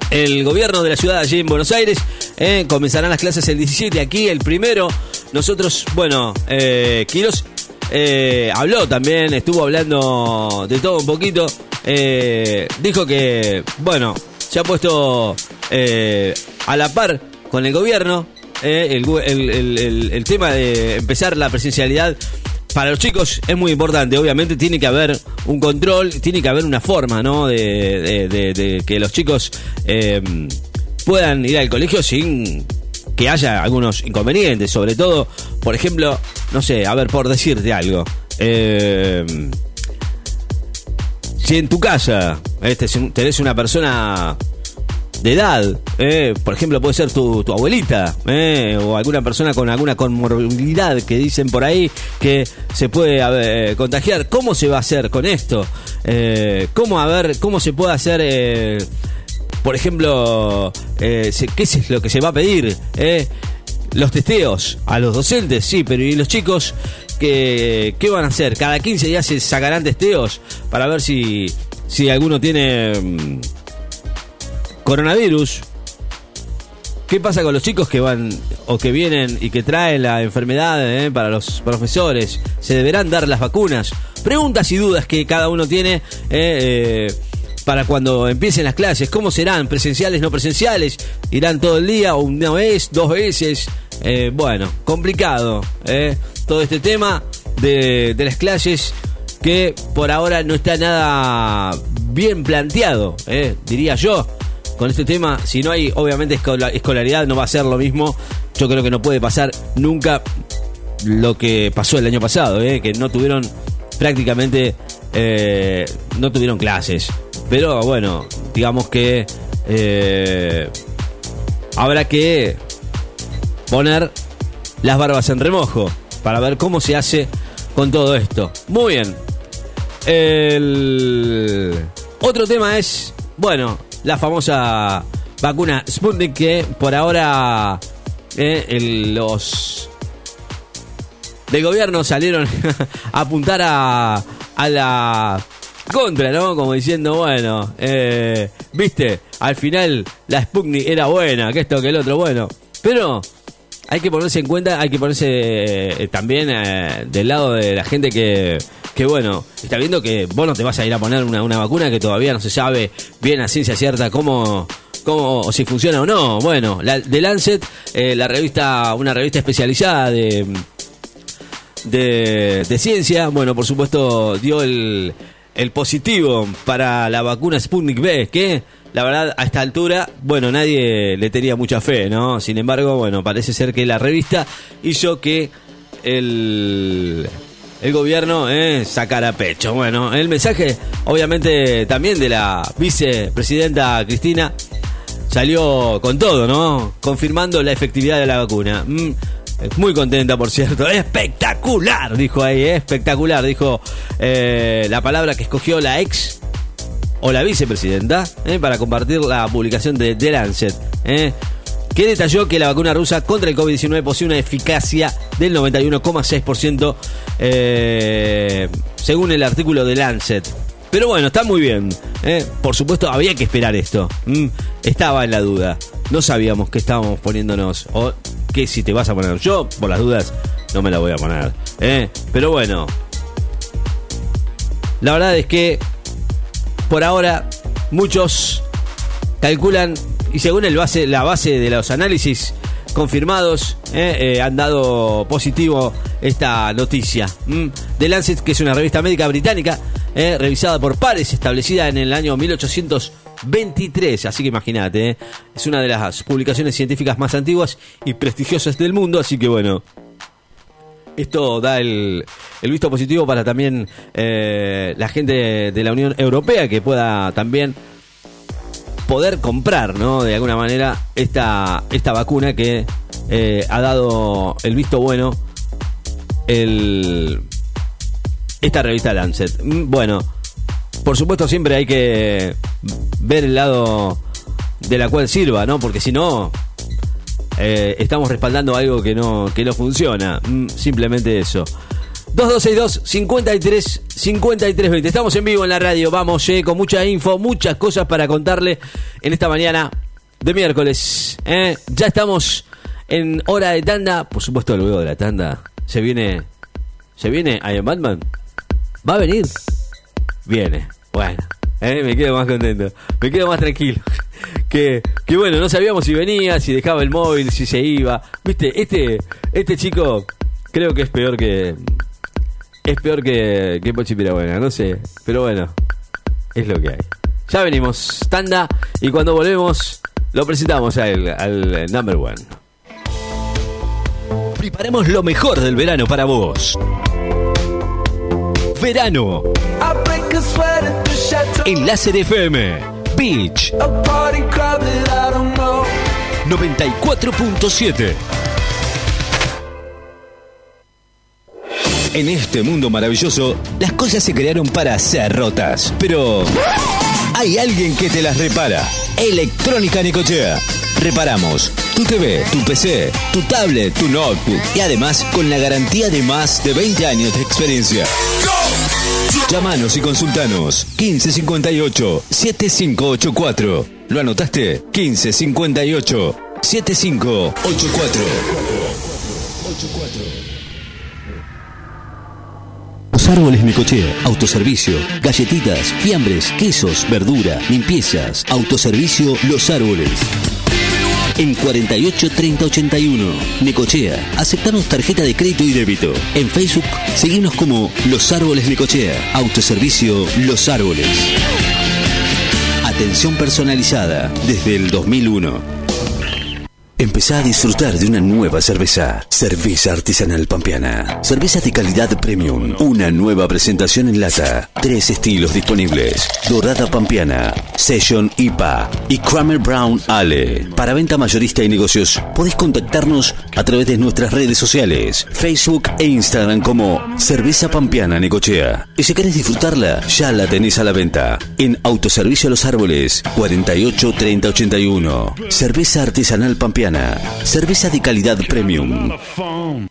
el gobierno de la ciudad allí en Buenos Aires. eh, comenzarán las clases el 17, aquí el primero. Nosotros, bueno, eh, Quiroz eh, habló también, estuvo hablando de todo un poquito. eh, dijo que, bueno, se ha puesto eh, a la par con el gobierno el- el tema de empezar la presencialidad para los chicos es muy importante, obviamente tiene que haber un control, tiene que haber una forma, ¿no? De, que los chicos eh, puedan ir al colegio sin que haya algunos inconvenientes, sobre todo, por ejemplo, no sé, a ver, por decirte algo. eh, si en tu casa este, tenés una persona de edad, eh, por ejemplo, puede ser tu, abuelita, eh, o alguna persona con alguna comorbilidad que dicen por ahí que se puede ver, contagiar. ¿Cómo se va a hacer con esto? Eh, ¿Cómo a ver, cómo se puede hacer, eh, por ejemplo, eh, qué es lo que se va a pedir? Eh? Los testeos a los docentes, sí, pero ¿y los chicos qué, qué van a hacer? ¿Cada 15 días se sacarán testeos para ver si, si alguno tiene... coronavirus. ¿Qué pasa con los chicos que van o que vienen y que traen la enfermedad eh, para los profesores? ¿Se deberán dar las vacunas? Preguntas y dudas que cada uno tiene eh, eh, para cuando empiecen las clases. ¿Cómo serán? ¿Presenciales, no presenciales? ¿Irán todo el día o una vez, dos veces? Bueno, complicado todo este tema de, las clases que por ahora no está nada bien planteado, diría yo con este tema, si no hay obviamente escola- escolaridad, no va a ser lo mismo. Yo creo que no puede pasar nunca lo que pasó el año pasado, ¿eh? que no tuvieron prácticamente, eh, no tuvieron clases. Pero bueno, digamos que eh, habrá que poner las barbas en remojo para ver cómo se hace con todo esto. Muy bien. El otro tema es, bueno, la famosa vacuna Sputnik que por ahora eh, los del gobierno salieron a apuntar a, a la contra, ¿no? Como diciendo, bueno, eh, viste, al final la Sputnik era buena, que esto, que el otro, bueno. Pero hay que ponerse en cuenta, hay que ponerse eh, también del lado de la gente que, que, bueno, está viendo que vos no te vas a ir a poner una, una vacuna que todavía no se sabe bien a ciencia cierta cómo, cómo o si funciona o no. Bueno, la, de Lancet, eh, la revista, una revista especializada de, de, de ciencia, bueno, por supuesto, dio el, el positivo para la vacuna Sputnik B, que la verdad a esta altura, bueno, nadie le tenía mucha fe, ¿no? Sin embargo, bueno, parece ser que la revista hizo que el, el gobierno eh, pecho. Bueno, el mensaje, obviamente, también de la vicepresidenta Cristina salió con todo, ¿no? Confirmando la efectividad de la vacuna. Mm, muy contenta, por cierto. Espectacular, dijo ahí, eh, espectacular, dijo eh, la palabra que escogió la ex o la vicepresidenta eh, para compartir la publicación de The Lancet. Que detalló que la vacuna rusa contra el COVID-19 posee una eficacia del 91,6% eh, según el artículo de Lancet. Pero bueno, está muy bien. eh. Por supuesto, había que esperar esto. Mm, estaba en la duda. No sabíamos que estábamos poniéndonos. O que si te vas a poner. Yo, por las dudas, no me la voy a poner. eh. Pero bueno. La verdad es que por ahora muchos calculan y según la base de los análisis confirmados eh, eh, han dado positivo esta noticia. Mm. The Lancet, que es una revista médica británica, eh, revisada por pares, establecida en el año 1823. Así que imagínate, es una de las publicaciones científicas más antiguas y prestigiosas del mundo. Así que bueno, esto da el, el visto positivo para también la gente de la Unión Europea que pueda también poder comprar, ¿no? De alguna manera esta, esta vacuna que eh, ha dado el visto bueno el, esta revista Lancet. Mm, Bueno, por supuesto siempre hay que ver el lado de la cual sirva, ¿no? Porque si no, eh, estamos respaldando algo que no, que no funciona. Mm, Simplemente eso. 2262 53 53 20. Estamos en vivo en la radio. Vamos, eh, con mucha info, muchas cosas para contarle en esta mañana de miércoles. eh. Ya estamos en hora de tanda. Por supuesto, luego de la tanda se viene. Se viene Iron Batman. ¿Va a venir? Viene. Bueno, eh, me quedo más contento. Me quedo más tranquilo. Que, que bueno, no sabíamos si venía, si dejaba el móvil, si se iba. Viste, este, este chico creo que es peor que. Es peor que, que Pochi Pirabuena, no sé. Pero bueno, es lo que hay. Ya venimos, tanda, y cuando volvemos, lo presentamos a él, al number one. Preparamos lo mejor del verano para vos. Verano en Láser FM. Beach A party crowd that I don't know. 94.7. En este mundo maravilloso, las cosas se crearon para ser rotas. Pero hay alguien que te las repara. Electrónica Nicochea. Reparamos tu TV, tu PC, tu tablet, tu notebook y además con la garantía de más de 20 años de experiencia. Llámanos y consultanos 1558 7584. ¿Lo anotaste? 1558 7584. Los árboles Necochea, autoservicio, galletitas, fiambres, quesos, verdura, limpiezas, autoservicio Los Árboles. En 48 30 81, Necochea, aceptamos tarjeta de crédito y débito. En Facebook, seguimos como Los Árboles Necochea, autoservicio Los Árboles. Atención personalizada desde el 2001. Empezá a disfrutar de una nueva cerveza. Cerveza artesanal pampeana. Cerveza de calidad premium. Una nueva presentación en lata. Tres estilos disponibles. Dorada pampeana, Session IPA y Kramer Brown Ale. Para venta mayorista y negocios, podés contactarnos a través de nuestras redes sociales, Facebook e Instagram como Cerveza Pampeana Necochea. Y si querés disfrutarla, ya la tenés a la venta. En Autoservicio Los Árboles, 48 30 81. Cerveza artesanal pampeana. Cerveza de calidad premium.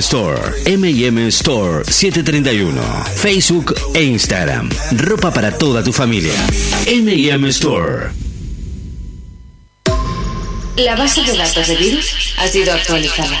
Store. M&M Store 731. Facebook e Instagram. Ropa para toda tu familia. M&M Store. La base de datos de virus ha sido actualizada.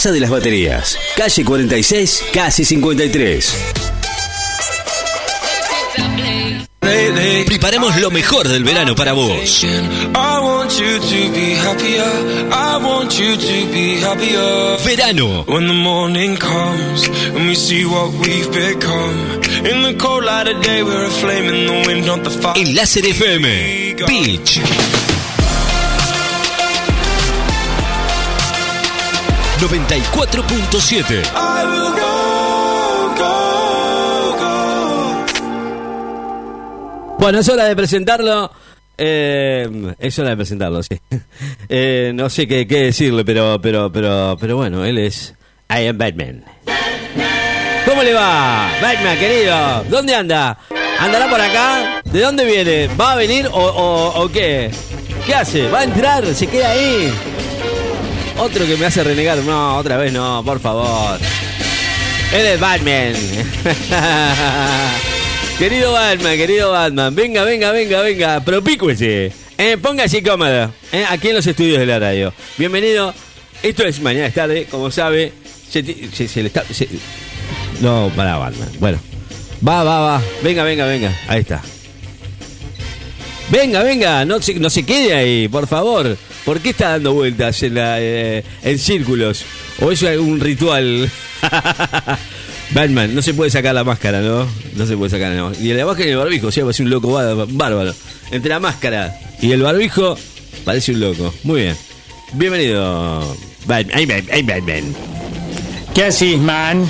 de las Baterías, calle 46, casi 53. Preparemos lo mejor del verano para vos. I want you to be happier. I want you to be happier. Verano. When the morning comes ...94.7... I will go, go, go. Bueno, es hora de presentarlo. Eh, es hora de presentarlo, sí. Eh, no sé qué, qué decirle, pero, pero, pero, pero bueno, él es I am Batman. ¿Cómo le va, Batman, querido? ¿Dónde anda? ¿Andará por acá? ¿De dónde viene? ¿Va a venir o, o, o qué? ¿Qué hace? ¿Va a entrar? ¿Se queda ahí? Otro que me hace renegar. No, otra vez no, por favor. Él es Batman. querido Batman, querido Batman. Venga, venga, venga, venga. Propícuese. Eh, póngase cómodo. eh, aquí en los estudios de la radio. Bienvenido. Esto es Mañana es tarde, como sabe. No, para Batman. Bueno. Va, va, va. Venga, venga, venga. Ahí está. Venga, venga, no se, no se quede ahí, por favor. ¿Por qué está dando vueltas en, la, eh, en círculos? ¿O eso es un ritual? Batman, no se puede sacar la máscara, ¿no? No se puede sacar la máscara. Y la máscara y el barbijo, o sea, parece un loco bá- bárbaro. Entre la máscara y el barbijo, parece un loco. Muy bien. Bienvenido, Batman. Batman, Batman. ¿Qué haces, man?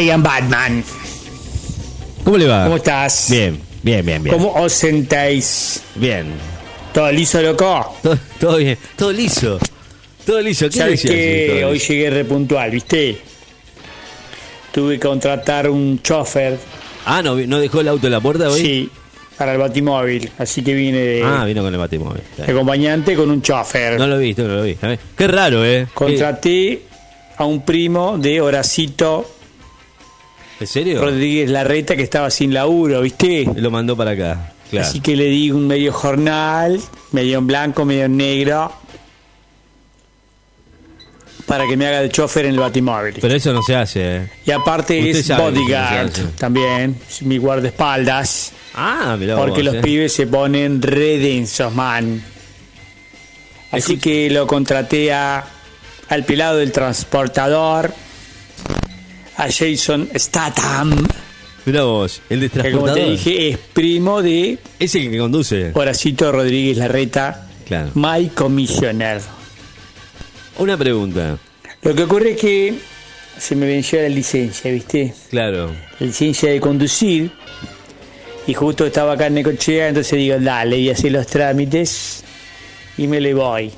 I am Batman. ¿Cómo le va? ¿Cómo estás? Bien, bien, bien, bien. ¿Cómo os sentáis? Bien. ¿Todo liso, loco? Todo, todo bien, todo liso. Todo liso. ¿Qué ¿Sabes que hoy llegué repuntual, viste? Tuve que contratar un chofer, Ah, ¿no, ¿no dejó el auto en la puerta hoy? sí, para el batimóvil. Así que vine de, Ah, vino con el batimóvil. De acompañante con un chofer. No lo vi, no lo vi. Qué raro, ¿eh? Contraté a un primo de Horacito ¿Qué- ¿En serio? Rodríguez Larreta que estaba sin laburo, ¿viste? Lo mandó para acá. Claro. Así que le di un medio jornal, medio en blanco, medio en negro, para que me haga de chofer en el batimóvil. Pero eso no se hace, ¿eh? y aparte Usted es bodyguard no también, es mi guardaespaldas, Ah, mirá porque vos, los ¿eh? pibes se ponen re densos, man. Así que lo contraté a, al pelado del transportador, a Jason Statham, Mirá vos, el de que como te dije es primo de Ese que conduce. Horacito Rodríguez Larreta, Claro. My Commissioner. Una pregunta. Lo que ocurre es que se me venció la licencia, ¿viste? Claro. La licencia de conducir. Y justo estaba acá en Necochea, entonces digo, dale, y así los trámites. Y me le voy.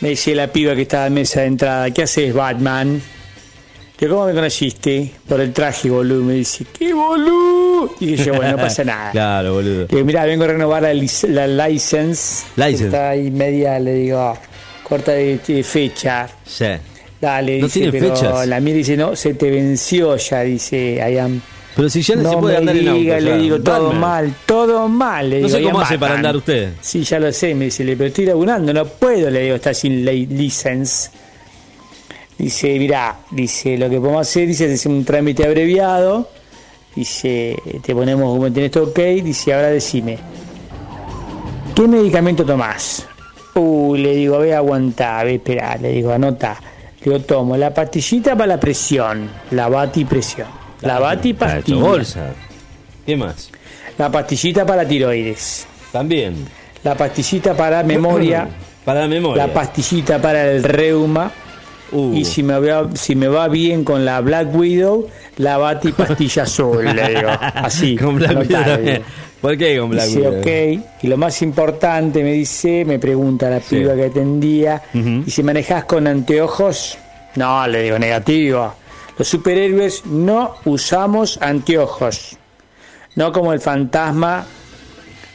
Me dice la piba que estaba en mesa de entrada, ¿qué haces, Batman? Digo, ¿cómo me conociste? Por el traje, boludo. Me dice, ¿qué boludo? Y dije yo, bueno, no pasa nada. Claro, boludo. Digo, mira, vengo a renovar la, la license. License. Está ahí media, le digo, corta de, de fecha. Sí. Dale, ¿No dice, tiene pero fechas? la mía dice, no, se te venció ya, dice, I am Pero si ya no, se puede me andar en auto. diga, ya. le digo, todo Batman. mal, todo mal. Le No digo, sé "Y cómo hace para Batman". andar usted. Sí, ya lo sé, me dice, "le- pero estoy laburando, no puedo, le digo, está sin license. Dice, mira, dice, lo que podemos hacer, dice, es un trámite abreviado, dice, te ponemos como tenés todo ok, dice, ahora decime, ¿qué medicamento tomás? Uy, le digo, ve, aguantá, ve, esperá, le digo, anota. Le digo, tomo la pastillita para la presión, la bati presión, la bati Ah, hecho pastilla, bolsa. ¿Qué más? la pastillita para tiroides, También. la pastillita para memoria, Para la memoria. la pastillita para el reuma, Uh. y si me, va, si me va bien con la Black Widow, la bati pastilla azul, le digo, así. Con Black Widow. ¿Por qué con Black Dice, Widow? ok, y lo más importante me dice, me pregunta la Sí. piba que atendía, y si manejas con anteojos, no, le digo negativo. Los superhéroes no usamos anteojos, no como el fantasma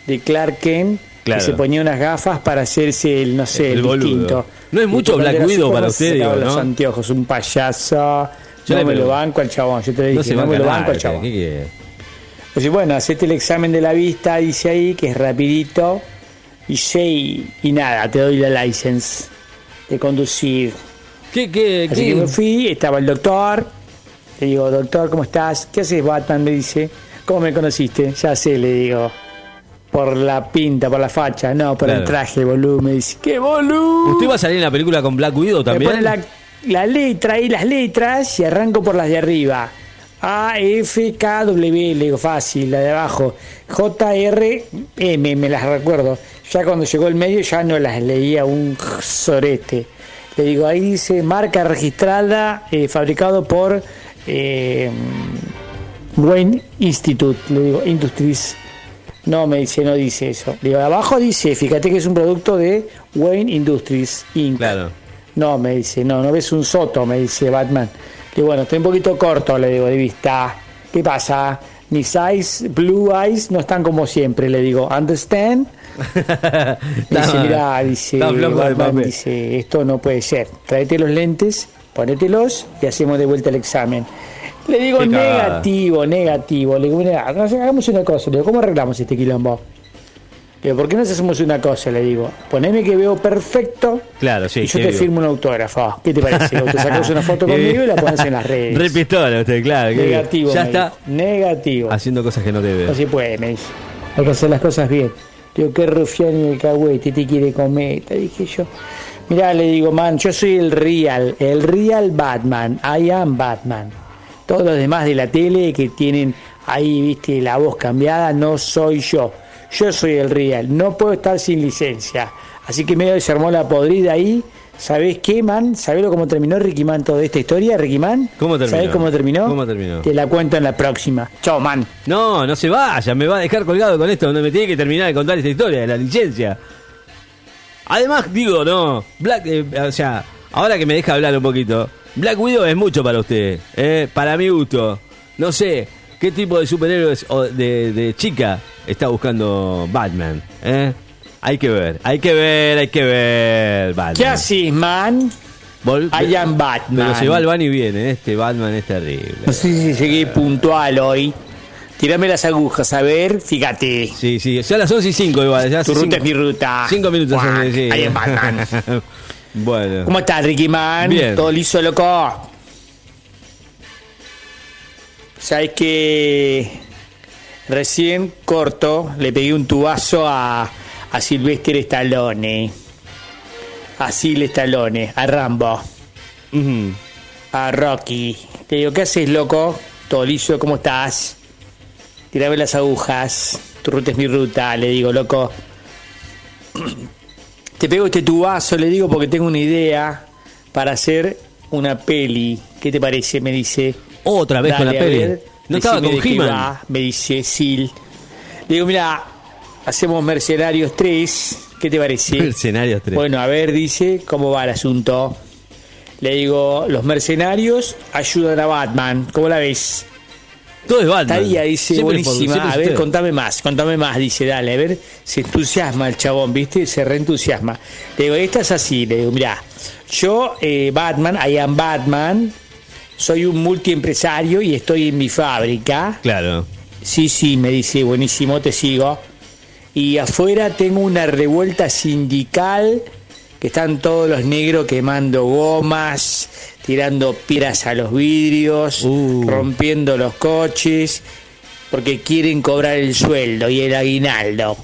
de Clark Kent Claro. que se ponía unas gafas para hacerse el, no sé, El el, distinto. No es mucho Black Widow para usted, digo, los ¿no? anteojos, un payaso. Yo no me lo banco al chabón, yo te lo dije, No se no, me lo nada, banco al ¿qué chabón. Pues bueno, hacete el examen de la vista, dice ahí, que es rapidito. Y sé, y, y nada, te doy la license de conducir. ¿Qué, qué, Así qué? que me fui, estaba el doctor. Le digo, doctor, ¿cómo estás? ¿Qué haces, Batman? Me dice, ¿cómo me conociste? Ya sé, le digo. Por la pinta, por la facha. No, por Claro. el traje, boludo. Me dice, ¿qué boludo? ¿Usted va a salir en la película con Black Widow Me también? pone la, la letra y las letras y arranco por las de arriba. A, F, K, W, le digo fácil, la de abajo. J, R, M, me las recuerdo. Ya cuando llegó el medio ya no las leía un sorete. Le digo, ahí dice marca registrada, eh, fabricado por eh, Wayne Institute, le digo, Industries. No, me dice, no dice eso. Le digo, abajo dice, fíjate que es un producto de Wayne Industries Inc. Claro. No, me dice, no, no ves un soto, me dice Batman. Le digo, bueno, estoy un poquito corto, le digo, de vista. ¿Qué pasa? Mis eyes, blue eyes, no están como siempre, le digo, ¿understand? Dice, mira, dice, Batman, dice, esto no puede ser. Tráete los lentes, ponételos y hacemos de vuelta el examen. Le digo, Qué cagada. negativo, negativo. Le digo, mira, hagamos una cosa. Le digo, ¿cómo arreglamos este quilombo? Le digo, ¿por qué no hacemos una cosa? Le digo, poneme que veo perfecto Claro, sí. y yo te digo. firmo un autógrafo. ¿Qué te parece? Te sacas una foto conmigo y la pones en las redes. Re pistola usted, claro. Negativo. Ya está. Negativo. haciendo cosas que no debe. No se puede, me dice. Hay que hacer las cosas bien. Digo, qué rufián y el cagüete te quiere comer. Te dije yo. Mirá, le digo, man, yo soy el real, el real Batman. I am Batman. Todos los demás de la tele que tienen ahí, viste, la voz cambiada, no soy yo. Yo soy el real. No puedo estar sin licencia. Así que medio se armó la podrida ahí. ¿Sabés qué, man? ¿Sabés cómo terminó Ricky Man toda esta historia, Ricky Man? ¿Cómo terminó? ¿Sabés cómo terminó? ¿Cómo terminó? Te la cuento en la próxima. Chao, man. No, no se vaya, me va a dejar colgado con esto, donde me tiene que terminar de contar esta historia de la licencia. Además, digo, no, Black, eh, o sea, ahora que me deja hablar un poquito, Black Widow es mucho para usted, eh, para mi gusto. No sé, ¿qué tipo de superhéroes o de, de chica está buscando Batman? Eh? Hay que ver, hay que ver, hay que ver, Batman. ¿Qué haces, man? Vol- I am Batman. Pero se va al baño y viene, este Batman es terrible. No sé si llegué puntual hoy. Tirame las agujas, a ver, fíjate. Sí, sí, ya las 11 y 5 igual. Ya Tu ruta cinco- es mi ruta. Cinco minutos. Cuac, hace, sí. I am Batman. bueno. ¿Cómo estás, Ricky Man? Bien. ¿Todo liso, loco? ¿Sabes que recién corto le pegué un tubazo a, a Sylvester Stallone? A Sil Stallone, a Rambo, a Rocky. Te digo, ¿qué haces, loco? Todo liso, ¿cómo estás? Tirame las agujas. Tu ruta es mi ruta, le digo, loco. Te pego este tubazo, le digo, porque tengo una idea para hacer una peli. ¿Qué te parece? Me dice. Otra vez con la peli. ver, ¿No estaba con He-Man? Me dice Sil. Le digo, mira, hacemos Mercenarios 3. ¿Qué te parece? Mercenarios 3. Bueno, a ver, dice, ¿cómo va el asunto? Le digo, los mercenarios ayudan a Batman. ¿Cómo la ves? Todo es Batman. Estaría, dice, Siempre buenísima. a ver, usted. contame más, contame más, dice, dale, a ver, se entusiasma el chabón, ¿viste? Se reentusiasma. Le digo, esta es así, le digo, mirá, yo, eh, Batman, I am Batman, soy un multiempresario y estoy en mi fábrica. Claro. Sí, sí, me dice, buenísimo, te sigo. Y afuera tengo una revuelta sindical que están todos los negros quemando gomas, tirando piedras a los vidrios, rompiendo los coches, porque quieren cobrar el sueldo y el aguinaldo.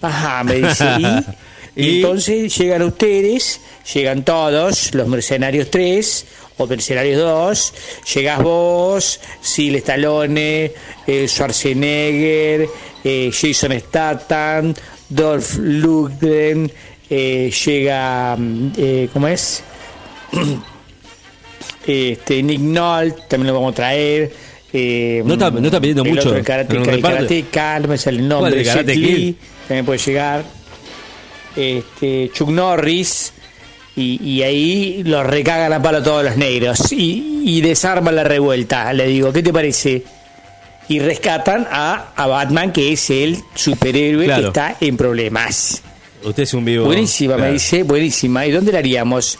Ajá, me dice. ¿y? Y- Entonces llegan ustedes, llegan todos, los mercenarios 3 o mercenarios 2, llegás vos, Sil Stallone, eh, Schwarzenegger, eh, Jason Statham, Dolph Lundgren, eh, llega, mm, eh, ¿cómo es? este Nick Nolte, también lo vamos a traer. eh, No está- no está pidiendo el mucho otro, el karate, un el no me sale el ¿Cuál, nombre. de Karate Kid? también puede llegar. Este, Chuck Norris. Y, y ahí los recagan a palo todos los negros. Y, y desarman la revuelta. Le digo, ¿qué te parece? Y rescatan a, a Batman, que es el superhéroe Claro. que está en problemas. Usted es un vivo. Buenísima, Claro. me dice, buenísima. ¿Y dónde la haríamos?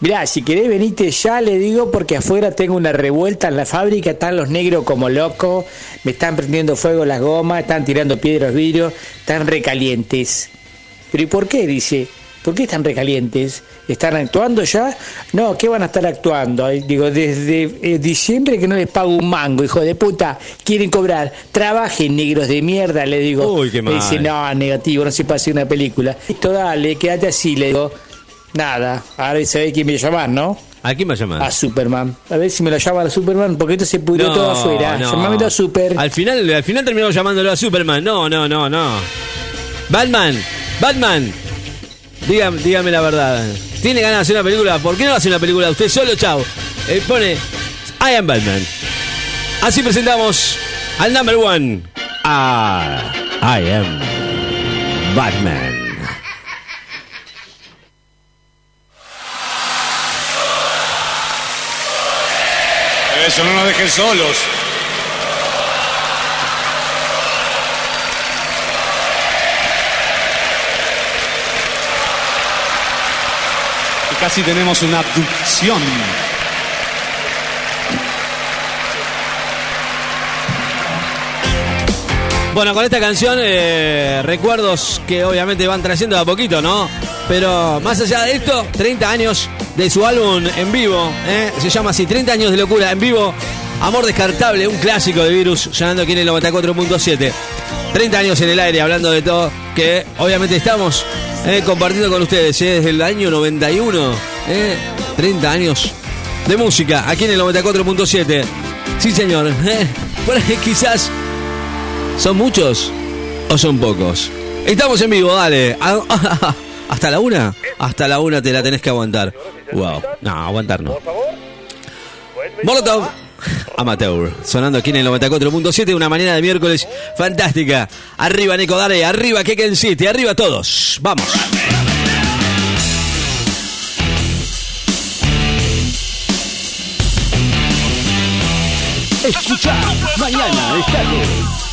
Mirá, si querés venite ya, le digo, porque afuera tengo una revuelta en la fábrica, están los negros como locos, me están prendiendo fuego las gomas, están tirando piedras vidrios, están recalientes. ¿Pero y por qué? Dice, ¿por qué están recalientes? ¿Están actuando ya? No, ¿qué van a estar actuando? Digo, desde eh, diciembre que no les pago un mango, hijo de puta, quieren cobrar, trabajen negros de mierda, le digo. Uy, qué Me dice, mal. no, negativo, no se pase una película. Listo, dale, quédate así, le digo. Nada, ahora sabe quién me llamar, ¿no? ¿A quién va a llamar? A Superman. A ver si me lo llaman a Superman, porque esto se pudrió todo afuera. no. A Super. Al final, al final terminamos llamándolo a Superman. No, no, no, no. Batman, Batman. Dígame, dígame la verdad. ¿Tiene ganas de hacer una película? ¿Por qué no hace una película usted solo, chao? Eh, pone I am Batman. Así presentamos al number one. Ah, I am Batman. Eso, no nos dejen solos. Casi tenemos una abducción. Bueno, con esta canción, eh, recuerdos que obviamente van trayendo de a poquito, ¿no? Pero más allá de esto, 30 años de su álbum en vivo, ¿eh? se llama así, 30 años de locura en vivo, Amor Descartable, un clásico de Virus, sonando aquí en el 94.7. 30 años en el aire, hablando de todo, que obviamente estamos eh, compartiendo con ustedes ¿eh? desde el año 91, ¿eh? 30 años de música, aquí en el 94.7. Sí, señor, ¿eh? por ahí quizás ¿Son muchos o son pocos? Estamos en vivo, dale. Ah, ¿Hasta la una? Hasta la una te la tenés que aguantar. Wow. No, aguantar no. Molotov Amateur, sonando aquí en el 94.7, una mañana de miércoles fantástica. Arriba Nico Dale, arriba Keken City, arriba todos. Vamos. Escucha, mañana es tarde.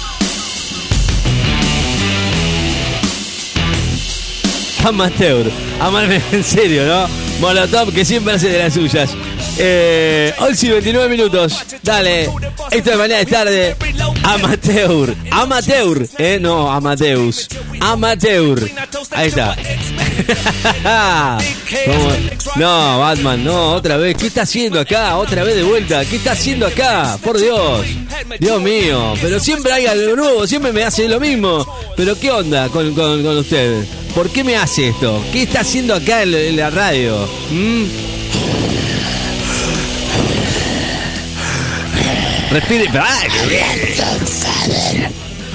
Amateur. Amarme en serio, ¿no? Molotov que siempre hace de las suyas. Eh, 11 y 29 minutos. Dale. Esto de mañana es tarde. Amateur. Amateur. Eh, no, Amateus. Amateur. Ahí está. No, Batman, no, otra vez. ¿Qué está haciendo acá? Otra vez de vuelta. ¿Qué está haciendo acá? Por Dios. Dios mío. Pero siempre hay algo nuevo. Siempre me hace lo mismo. Pero ¿qué onda con, con, con usted? ¿Por qué me hace esto? ¿Qué está haciendo acá en, en la radio? ¿Mm? Respire. ¡Ah!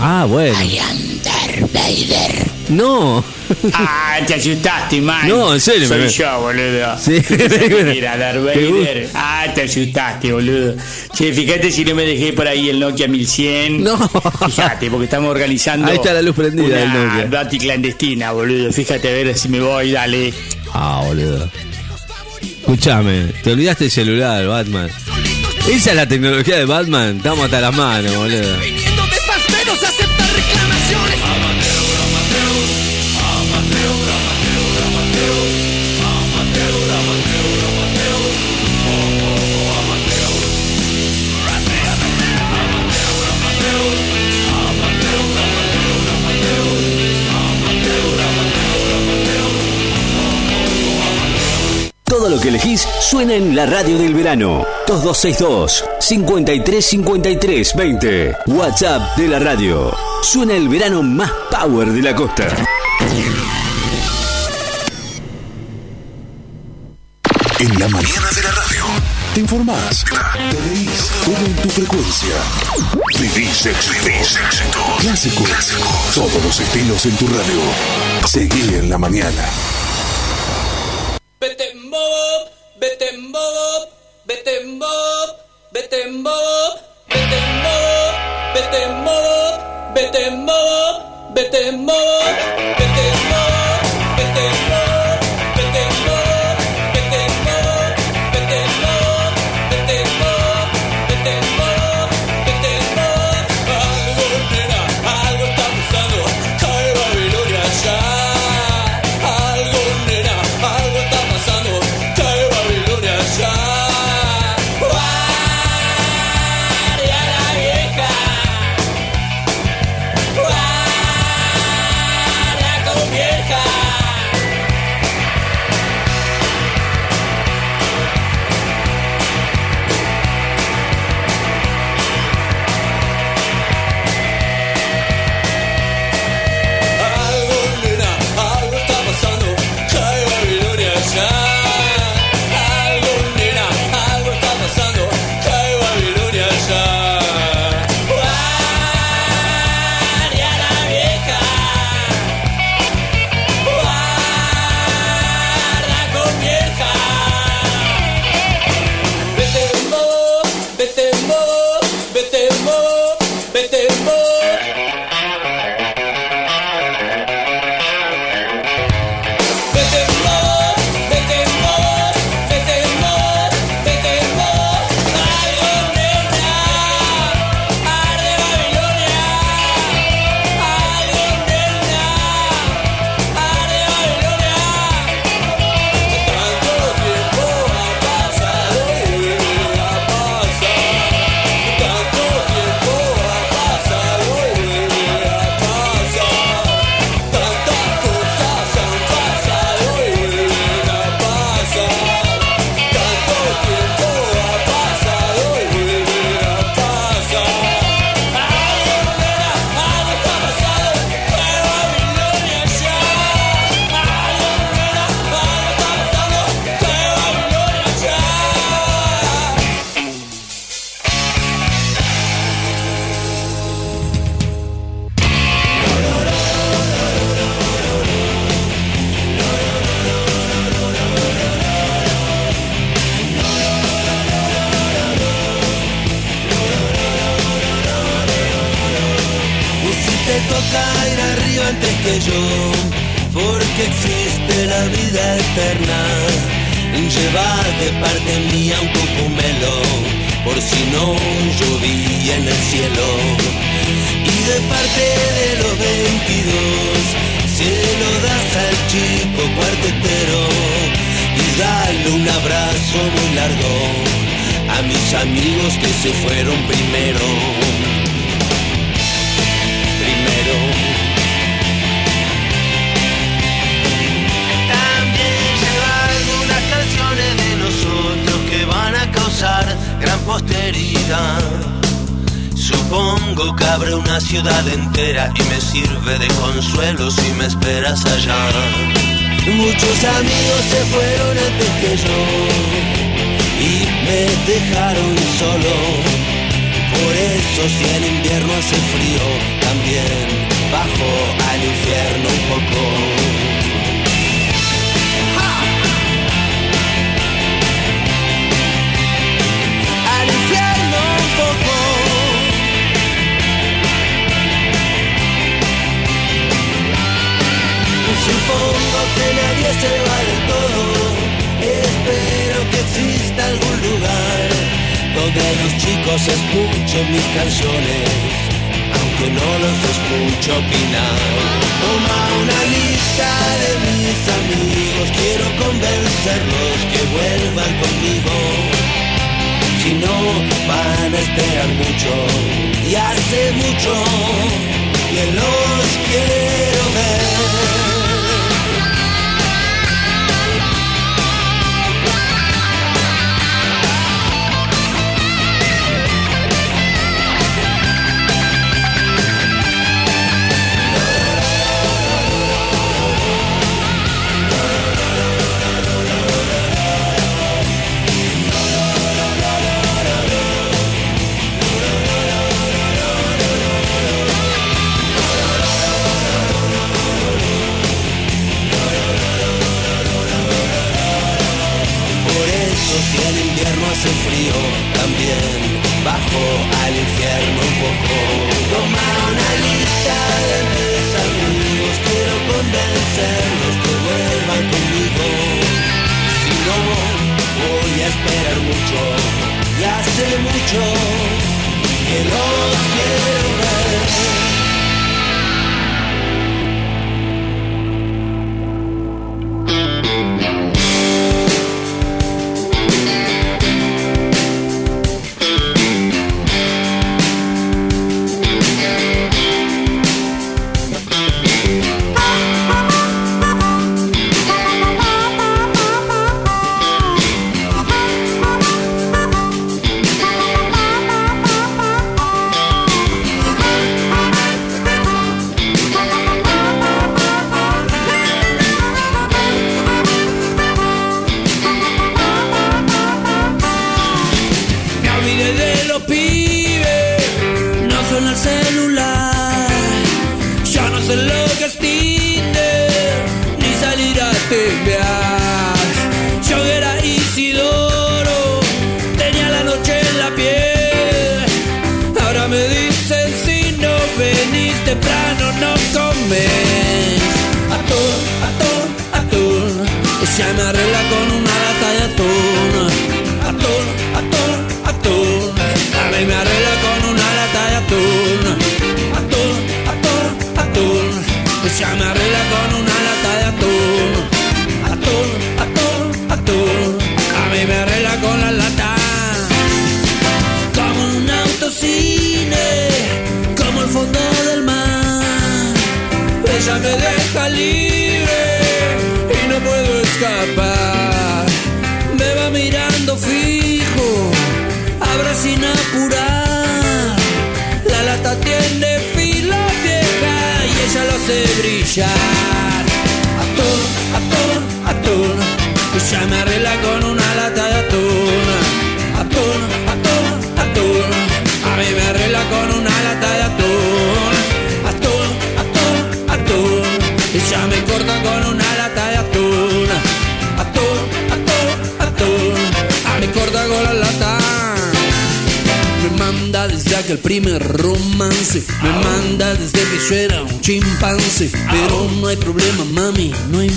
Ah, bueno. No. Ah, te asustaste, man. No, en serio, Soy me- yo, boludo. Sí. Mira, Darth Vader. Ah, te asustaste, boludo. Che, fíjate si no me dejé por ahí el Nokia 1100. No. Fíjate, porque estamos organizando. Ahí está la luz prendida del Nokia. Bati clandestina, boludo. Fíjate a ver si me voy, dale. Ah, boludo. Escúchame, te olvidaste el celular, Batman. Esa es la tecnología de Batman. Estamos hasta las manos, boludo. lo que elegís suena en la radio del verano. 2262 5353 20. WhatsApp de la radio. Suena el verano más power de la costa. En la mañana de la radio. Te informás, te leís, todo en tu frecuencia. Vivís éxito. Todos los estilos en tu radio. Seguí en la mañana. bob, vete en bob, vete en bob, vete en bob, vete en bob, vete en bob, vete en bob, vete en bob.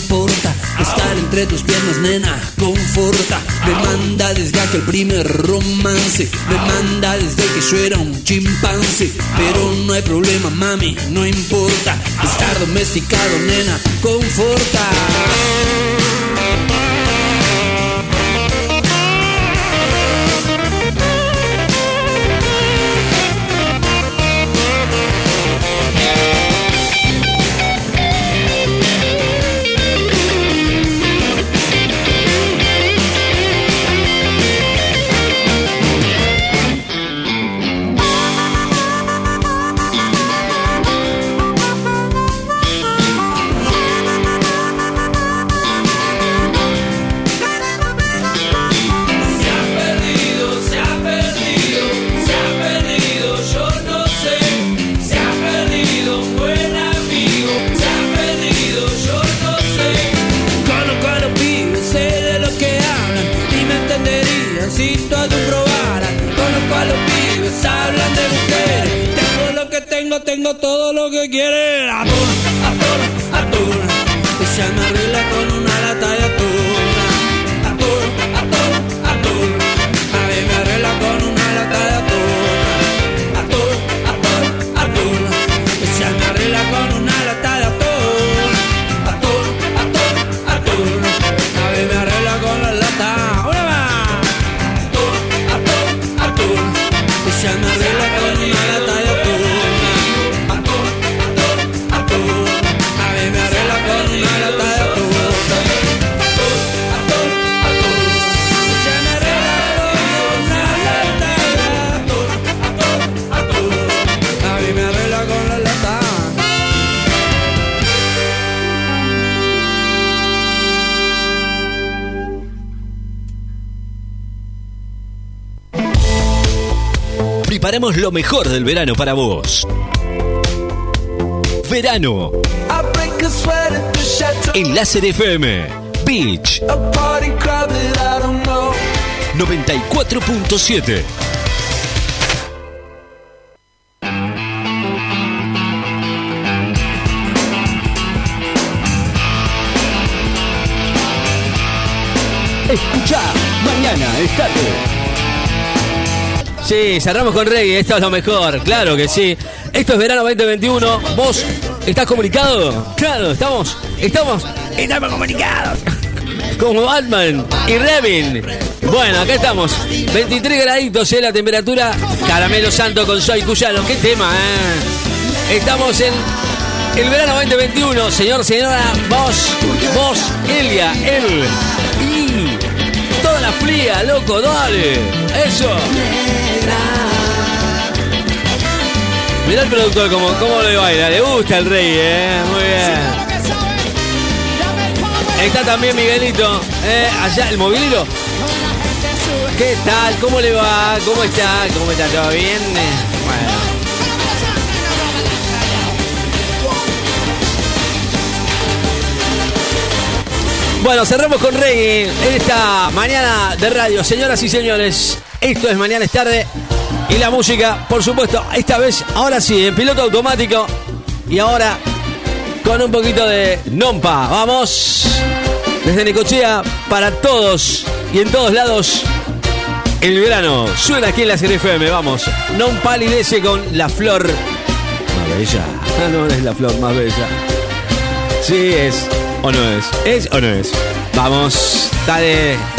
conforta estar entre tus piernas, nena, conforta. Me manda desde aquel primer romance, me manda desde que yo era un chimpancé. Pero no hay problema, mami, no importa estar domesticado, nena, conforta. preparamos lo mejor del verano para vos. Verano. En Láser FM. Beach. 94.7. Escucha, mañana es tarde. Sí, cerramos con reggae, esto es lo mejor, claro que sí. Esto es verano 2021. ¿Vos estás comunicado? Claro, estamos, estamos, estamos comunicados. Como Batman y Revin. Bueno, acá estamos. 23 graditos en la temperatura. Caramelo Santo con Soy Cuyano. Qué tema, ¿eh? Estamos en el verano 2021. Señor, señora, vos, vos, Elia, él. Y fría, loco, dale. Eso. Mirá el productor cómo, cómo le baila, le gusta el rey, eh. Muy bien. Está también Miguelito, eh, allá el movilero. ¿Qué tal? ¿Cómo le va? ¿Cómo está? ¿Cómo está? ¿Todo bien? Bueno. Cerramos con reggae en esta mañana de radio. Señoras y señores, esto es Mañana es tarde. Y la música, por supuesto, esta vez, ahora sí, en piloto automático. Y ahora con un poquito de Nompa. Vamos. Desde Necochea para todos y en todos lados. El verano suena aquí en la serie FM. Vamos. Non palidece con la flor más bella. Ah, no, no es la flor más bella. Sí, es o no es. ¿Es o no es? Vamos, dale.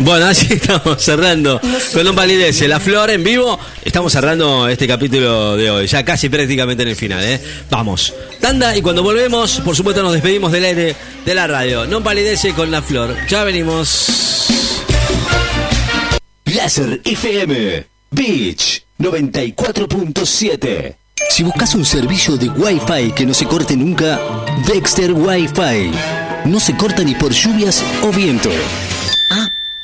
Bueno, así estamos cerrando con Don Palidece, La Flor en vivo. Estamos cerrando este capítulo de hoy, ya casi prácticamente en el final, ¿eh? Vamos. Tanda y cuando volvemos, por supuesto, nos despedimos del aire de la radio. Non Palidece con La Flor. Ya venimos. Láser FM Beach 94.7. Si buscas un servicio de Wi-Fi que no se corte nunca, Dexter Wi-Fi. No se corta ni por lluvias o viento.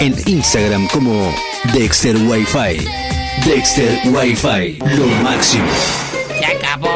en Instagram como Dexter Wi-Fi. Dexter Wi-Fi, lo máximo. Se acabó.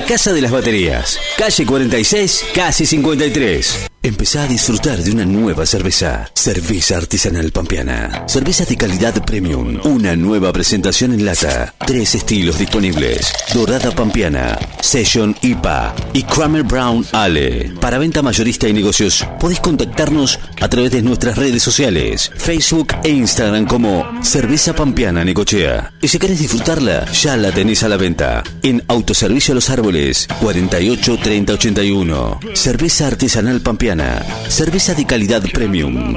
Casa de las Baterías, calle 46, casi 53. Empezá a disfrutar de una nueva cerveza. Cerveza artesanal pampeana. Cerveza de calidad premium. Una nueva presentación en lata. Tres estilos disponibles. Dorada pampeana, Session IPA y Kramer Brown Ale. Para venta mayorista y negocios, podés contactarnos a través de nuestras redes sociales, Facebook e Instagram como Cerveza Pampeana Necochea. Y si querés disfrutarla, ya la tenés a la venta en Autoservicio Los Árboles 48 30 81. Cerveza artesanal pampeana. Cerveza de calidad premium.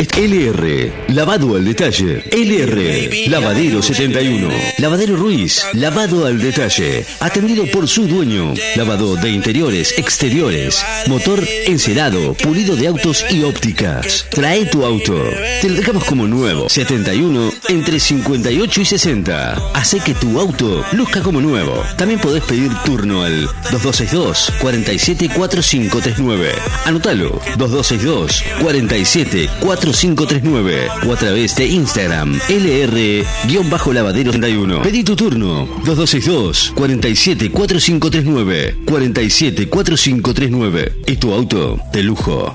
LR, lavado al detalle. LR, lavadero 71. Lavadero Ruiz, lavado al detalle. Atendido por su dueño. Lavado de interiores, exteriores. Motor encerado, pulido de autos y ópticas. Trae tu auto. Te lo dejamos como nuevo. 71 entre 58 y 60. Hace que tu auto luzca como nuevo. También podés pedir turno al 2262 474539. Anótalo. 2262 474539 o a través de Instagram LR-lavadero31. Pedí tu turno 2262 474539 474539 y tu auto de lujo.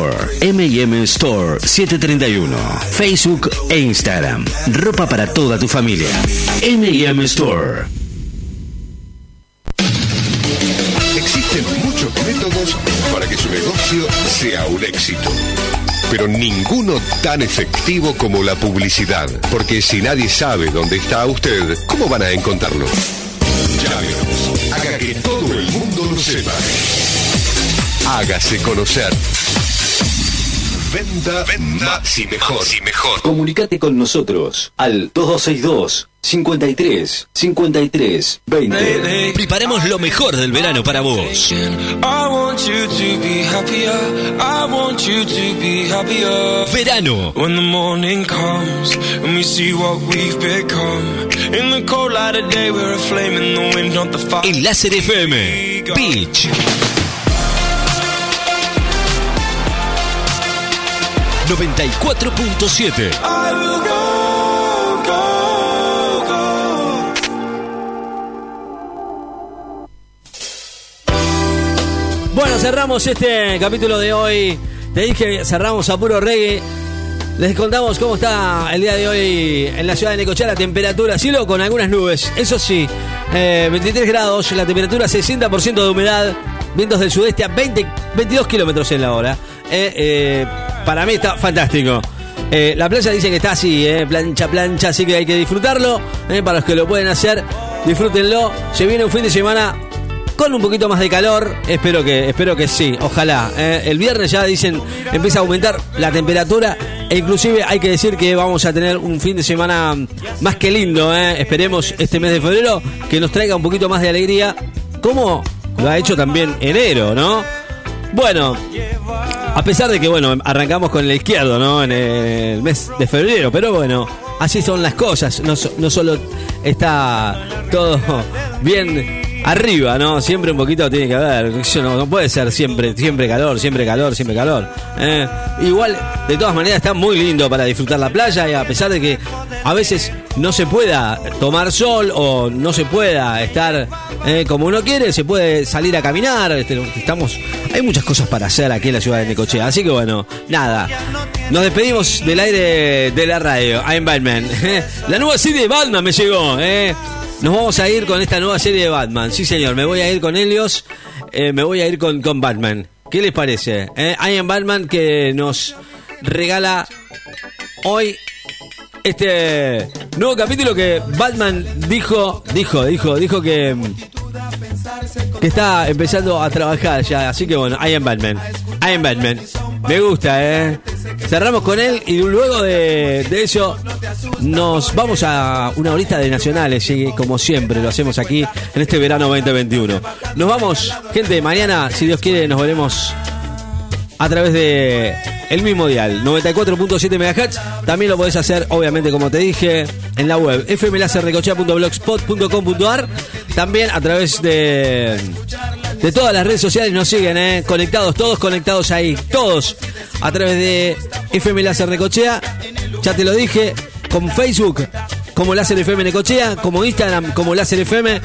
M&M Store 731. Facebook e Instagram. Ropa para toda tu familia. M&M Store. Existen muchos métodos para que su negocio sea un éxito. Pero ninguno tan efectivo como la publicidad. Porque si nadie sabe dónde está usted, ¿cómo van a encontrarlo? Llámenos. Haga que todo el mundo lo sepa. Hágase conocer. Venda, venda, si mejor, si mejor. Comunicate con nosotros al 2262 53 53 20. Preparemos lo mejor del verano para vos. I want you to be happier. I want you to be happier. Verano. When the morning comes 94.7. I will go, go, go. Bueno, cerramos este capítulo de hoy. Te dije, cerramos a puro reggae. Les contamos cómo está el día de hoy en la ciudad de Necochea la temperatura, cielo con algunas nubes, eso sí, eh, 23 grados, la temperatura 60% de humedad, vientos del sudeste a 20, 22 kilómetros en la hora. Eh, eh, para mí está fantástico. Eh, la playa dice que está así, eh, plancha, plancha, así que hay que disfrutarlo. eh, para los que lo pueden hacer, disfrútenlo. Se viene un fin de semana con un poquito más de calor. Espero que, espero que sí, ojalá. El viernes ya dicen empieza a aumentar la temperatura. E inclusive hay que decir que vamos a tener un fin de semana más que lindo. Esperemos este mes de febrero que nos traiga un poquito más de alegría. Como lo ha hecho también enero, ¿no? Bueno, a pesar de que, bueno, arrancamos con el izquierdo, ¿no? En el mes de febrero, pero bueno, así son las cosas. No, no solo está todo bien arriba, ¿no? Siempre un poquito tiene que haber. No, puede ser siempre, siempre calor, siempre calor, siempre calor. ¿eh? Igual, de todas maneras, está muy lindo para disfrutar la playa y a pesar de que a veces no se pueda tomar sol o no se pueda estar eh, como uno quiere, se puede salir a caminar. este, Estamos, hay muchas cosas para hacer aquí en la ciudad de Necochea. Así que bueno, nada. Nos despedimos del aire de la radio. I'm Batman. La nueva serie de Batman me llegó. eh. Nos vamos a ir con esta nueva serie de Batman. Sí, señor. Me voy a ir con Helios. eh, me voy a ir con, con Batman. ¿Qué les parece? Eh, I am Batman que nos regala hoy este nuevo capítulo que Batman dijo, dijo, dijo, dijo que, que está empezando a trabajar ya. Así que bueno, I am Batman. I am Batman. Me gusta, ¿eh? Cerramos con él y luego de, de eso nos vamos a una horita de nacionales, ¿sí? como siempre lo hacemos aquí en este verano 2021. Nos vamos, gente, mañana, si Dios quiere, nos veremos a través de el mismo dial, 94.7 MHz. También lo podés hacer, obviamente, como te dije, en la web fmlacerrecochea.blogspot.com.ar. También a través de, de todas las redes sociales nos siguen, ¿eh? conectados, todos conectados ahí, todos a través de FM Láser Necochea. Ya te lo dije, con Facebook como Láser FM Necochea, como Instagram como Láser FM,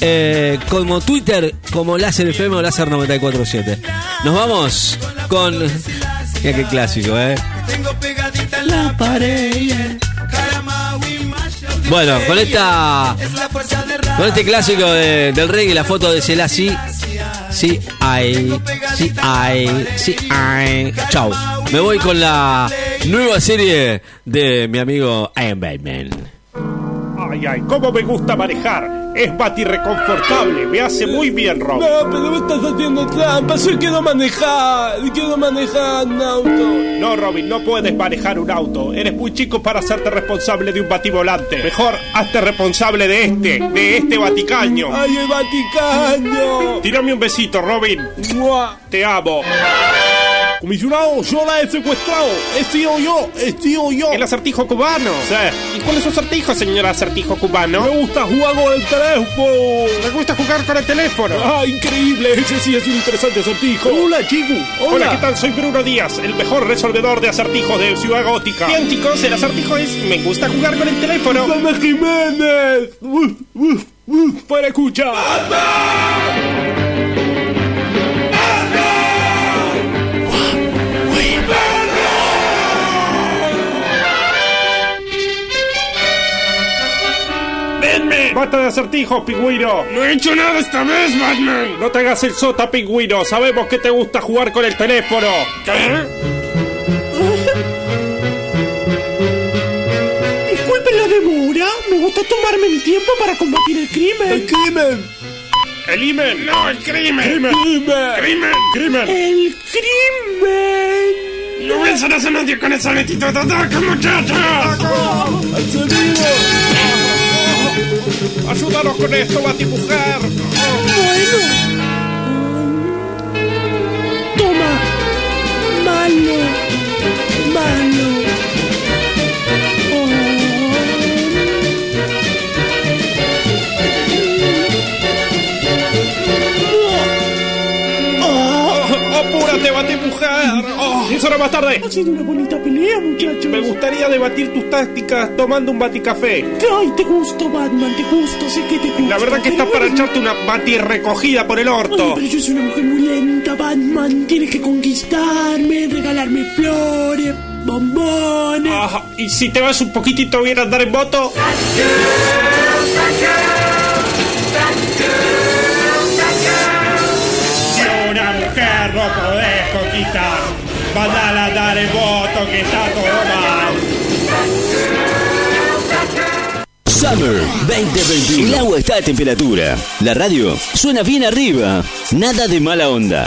eh, como Twitter como Láser FM o Láser 947. Nos vamos con. Mira qué clásico, ¿eh? La pared. Bueno, con esta. Con este clásico de- del reggae, la foto de Selassie. Sí, hay. Sí, hay. Sí, hay. Chau. Me voy con la nueva serie de mi amigo Iron Batman. Ay, ay, cómo me gusta manejar. Es batirreconfortable, me hace muy bien, Rob. No, pero me estás haciendo trampa. Yo quiero manejar. Quiero manejar un auto. No, Robin, no puedes manejar un auto. Eres muy chico para hacerte responsable de un bativolante. Mejor hazte responsable de este, de este Vaticaño. ¡Ay, el Vaticano! Tírame un besito, Robin. Te amo. Comisionado, yo la he secuestrado. He sido yo, he sido yo. El acertijo cubano. Sí. ¿Y cuál es su acertijo, señor acertijo cubano? Me gusta jugar con el teléfono. Me gusta jugar con el teléfono. ¡Ah, increíble! Ese sí es un interesante acertijo. Hola, chico. Hola. ¿qué tal? Soy Bruno Díaz, el mejor resolvedor de acertijos de Ciudad Gótica. Bien, chicos, el acertijo es me gusta jugar con el teléfono. ¡Dame Jiménez! ¡Uf, uf, uf! ¡Para escuchar! ¡Venme! ¡Basta de acertijos, pingüino! ¡No he hecho nada esta vez, Batman! No te hagas el sota, pingüino. Sabemos que te gusta jugar con el teléfono. ¿Qué? Disculpen la demora. Me gusta tomarme mi tiempo para combatir el crimen. ¡El crimen! ¿El imen? No, el crimen. ¡Crimen! ¡Crimen! ¡Crimen! ¡El crimen! ¡No vencerás a nadie con esa letita de ataque, muchachos! ¡Al sonido! ¡Ayúdanos con esto, Batimujer! Bueno. Toma. Malo. Malo. Oh, ¡Apúrate, Batimujer! Oh, ¡Es hora más tarde! Ha sido una bonita pelea, muchachos. Me gustaría debatir tus tácticas tomando un baticafé. Ay, te gusto, Batman, te gusto, sé que te gusta. La verdad que estás para echarte una bati recogida por el Ay, orto. pero yo soy una mujer muy lenta, Batman. Tienes que conquistarme, regalarme flores, bombones. Ah, ¿Y si te vas un poquitito bien a andar en moto? Si una mujer no Mandala a dar el voto que está todo mal. Summer 2021. El agua está a temperatura. La radio suena bien arriba. Nada de mala onda.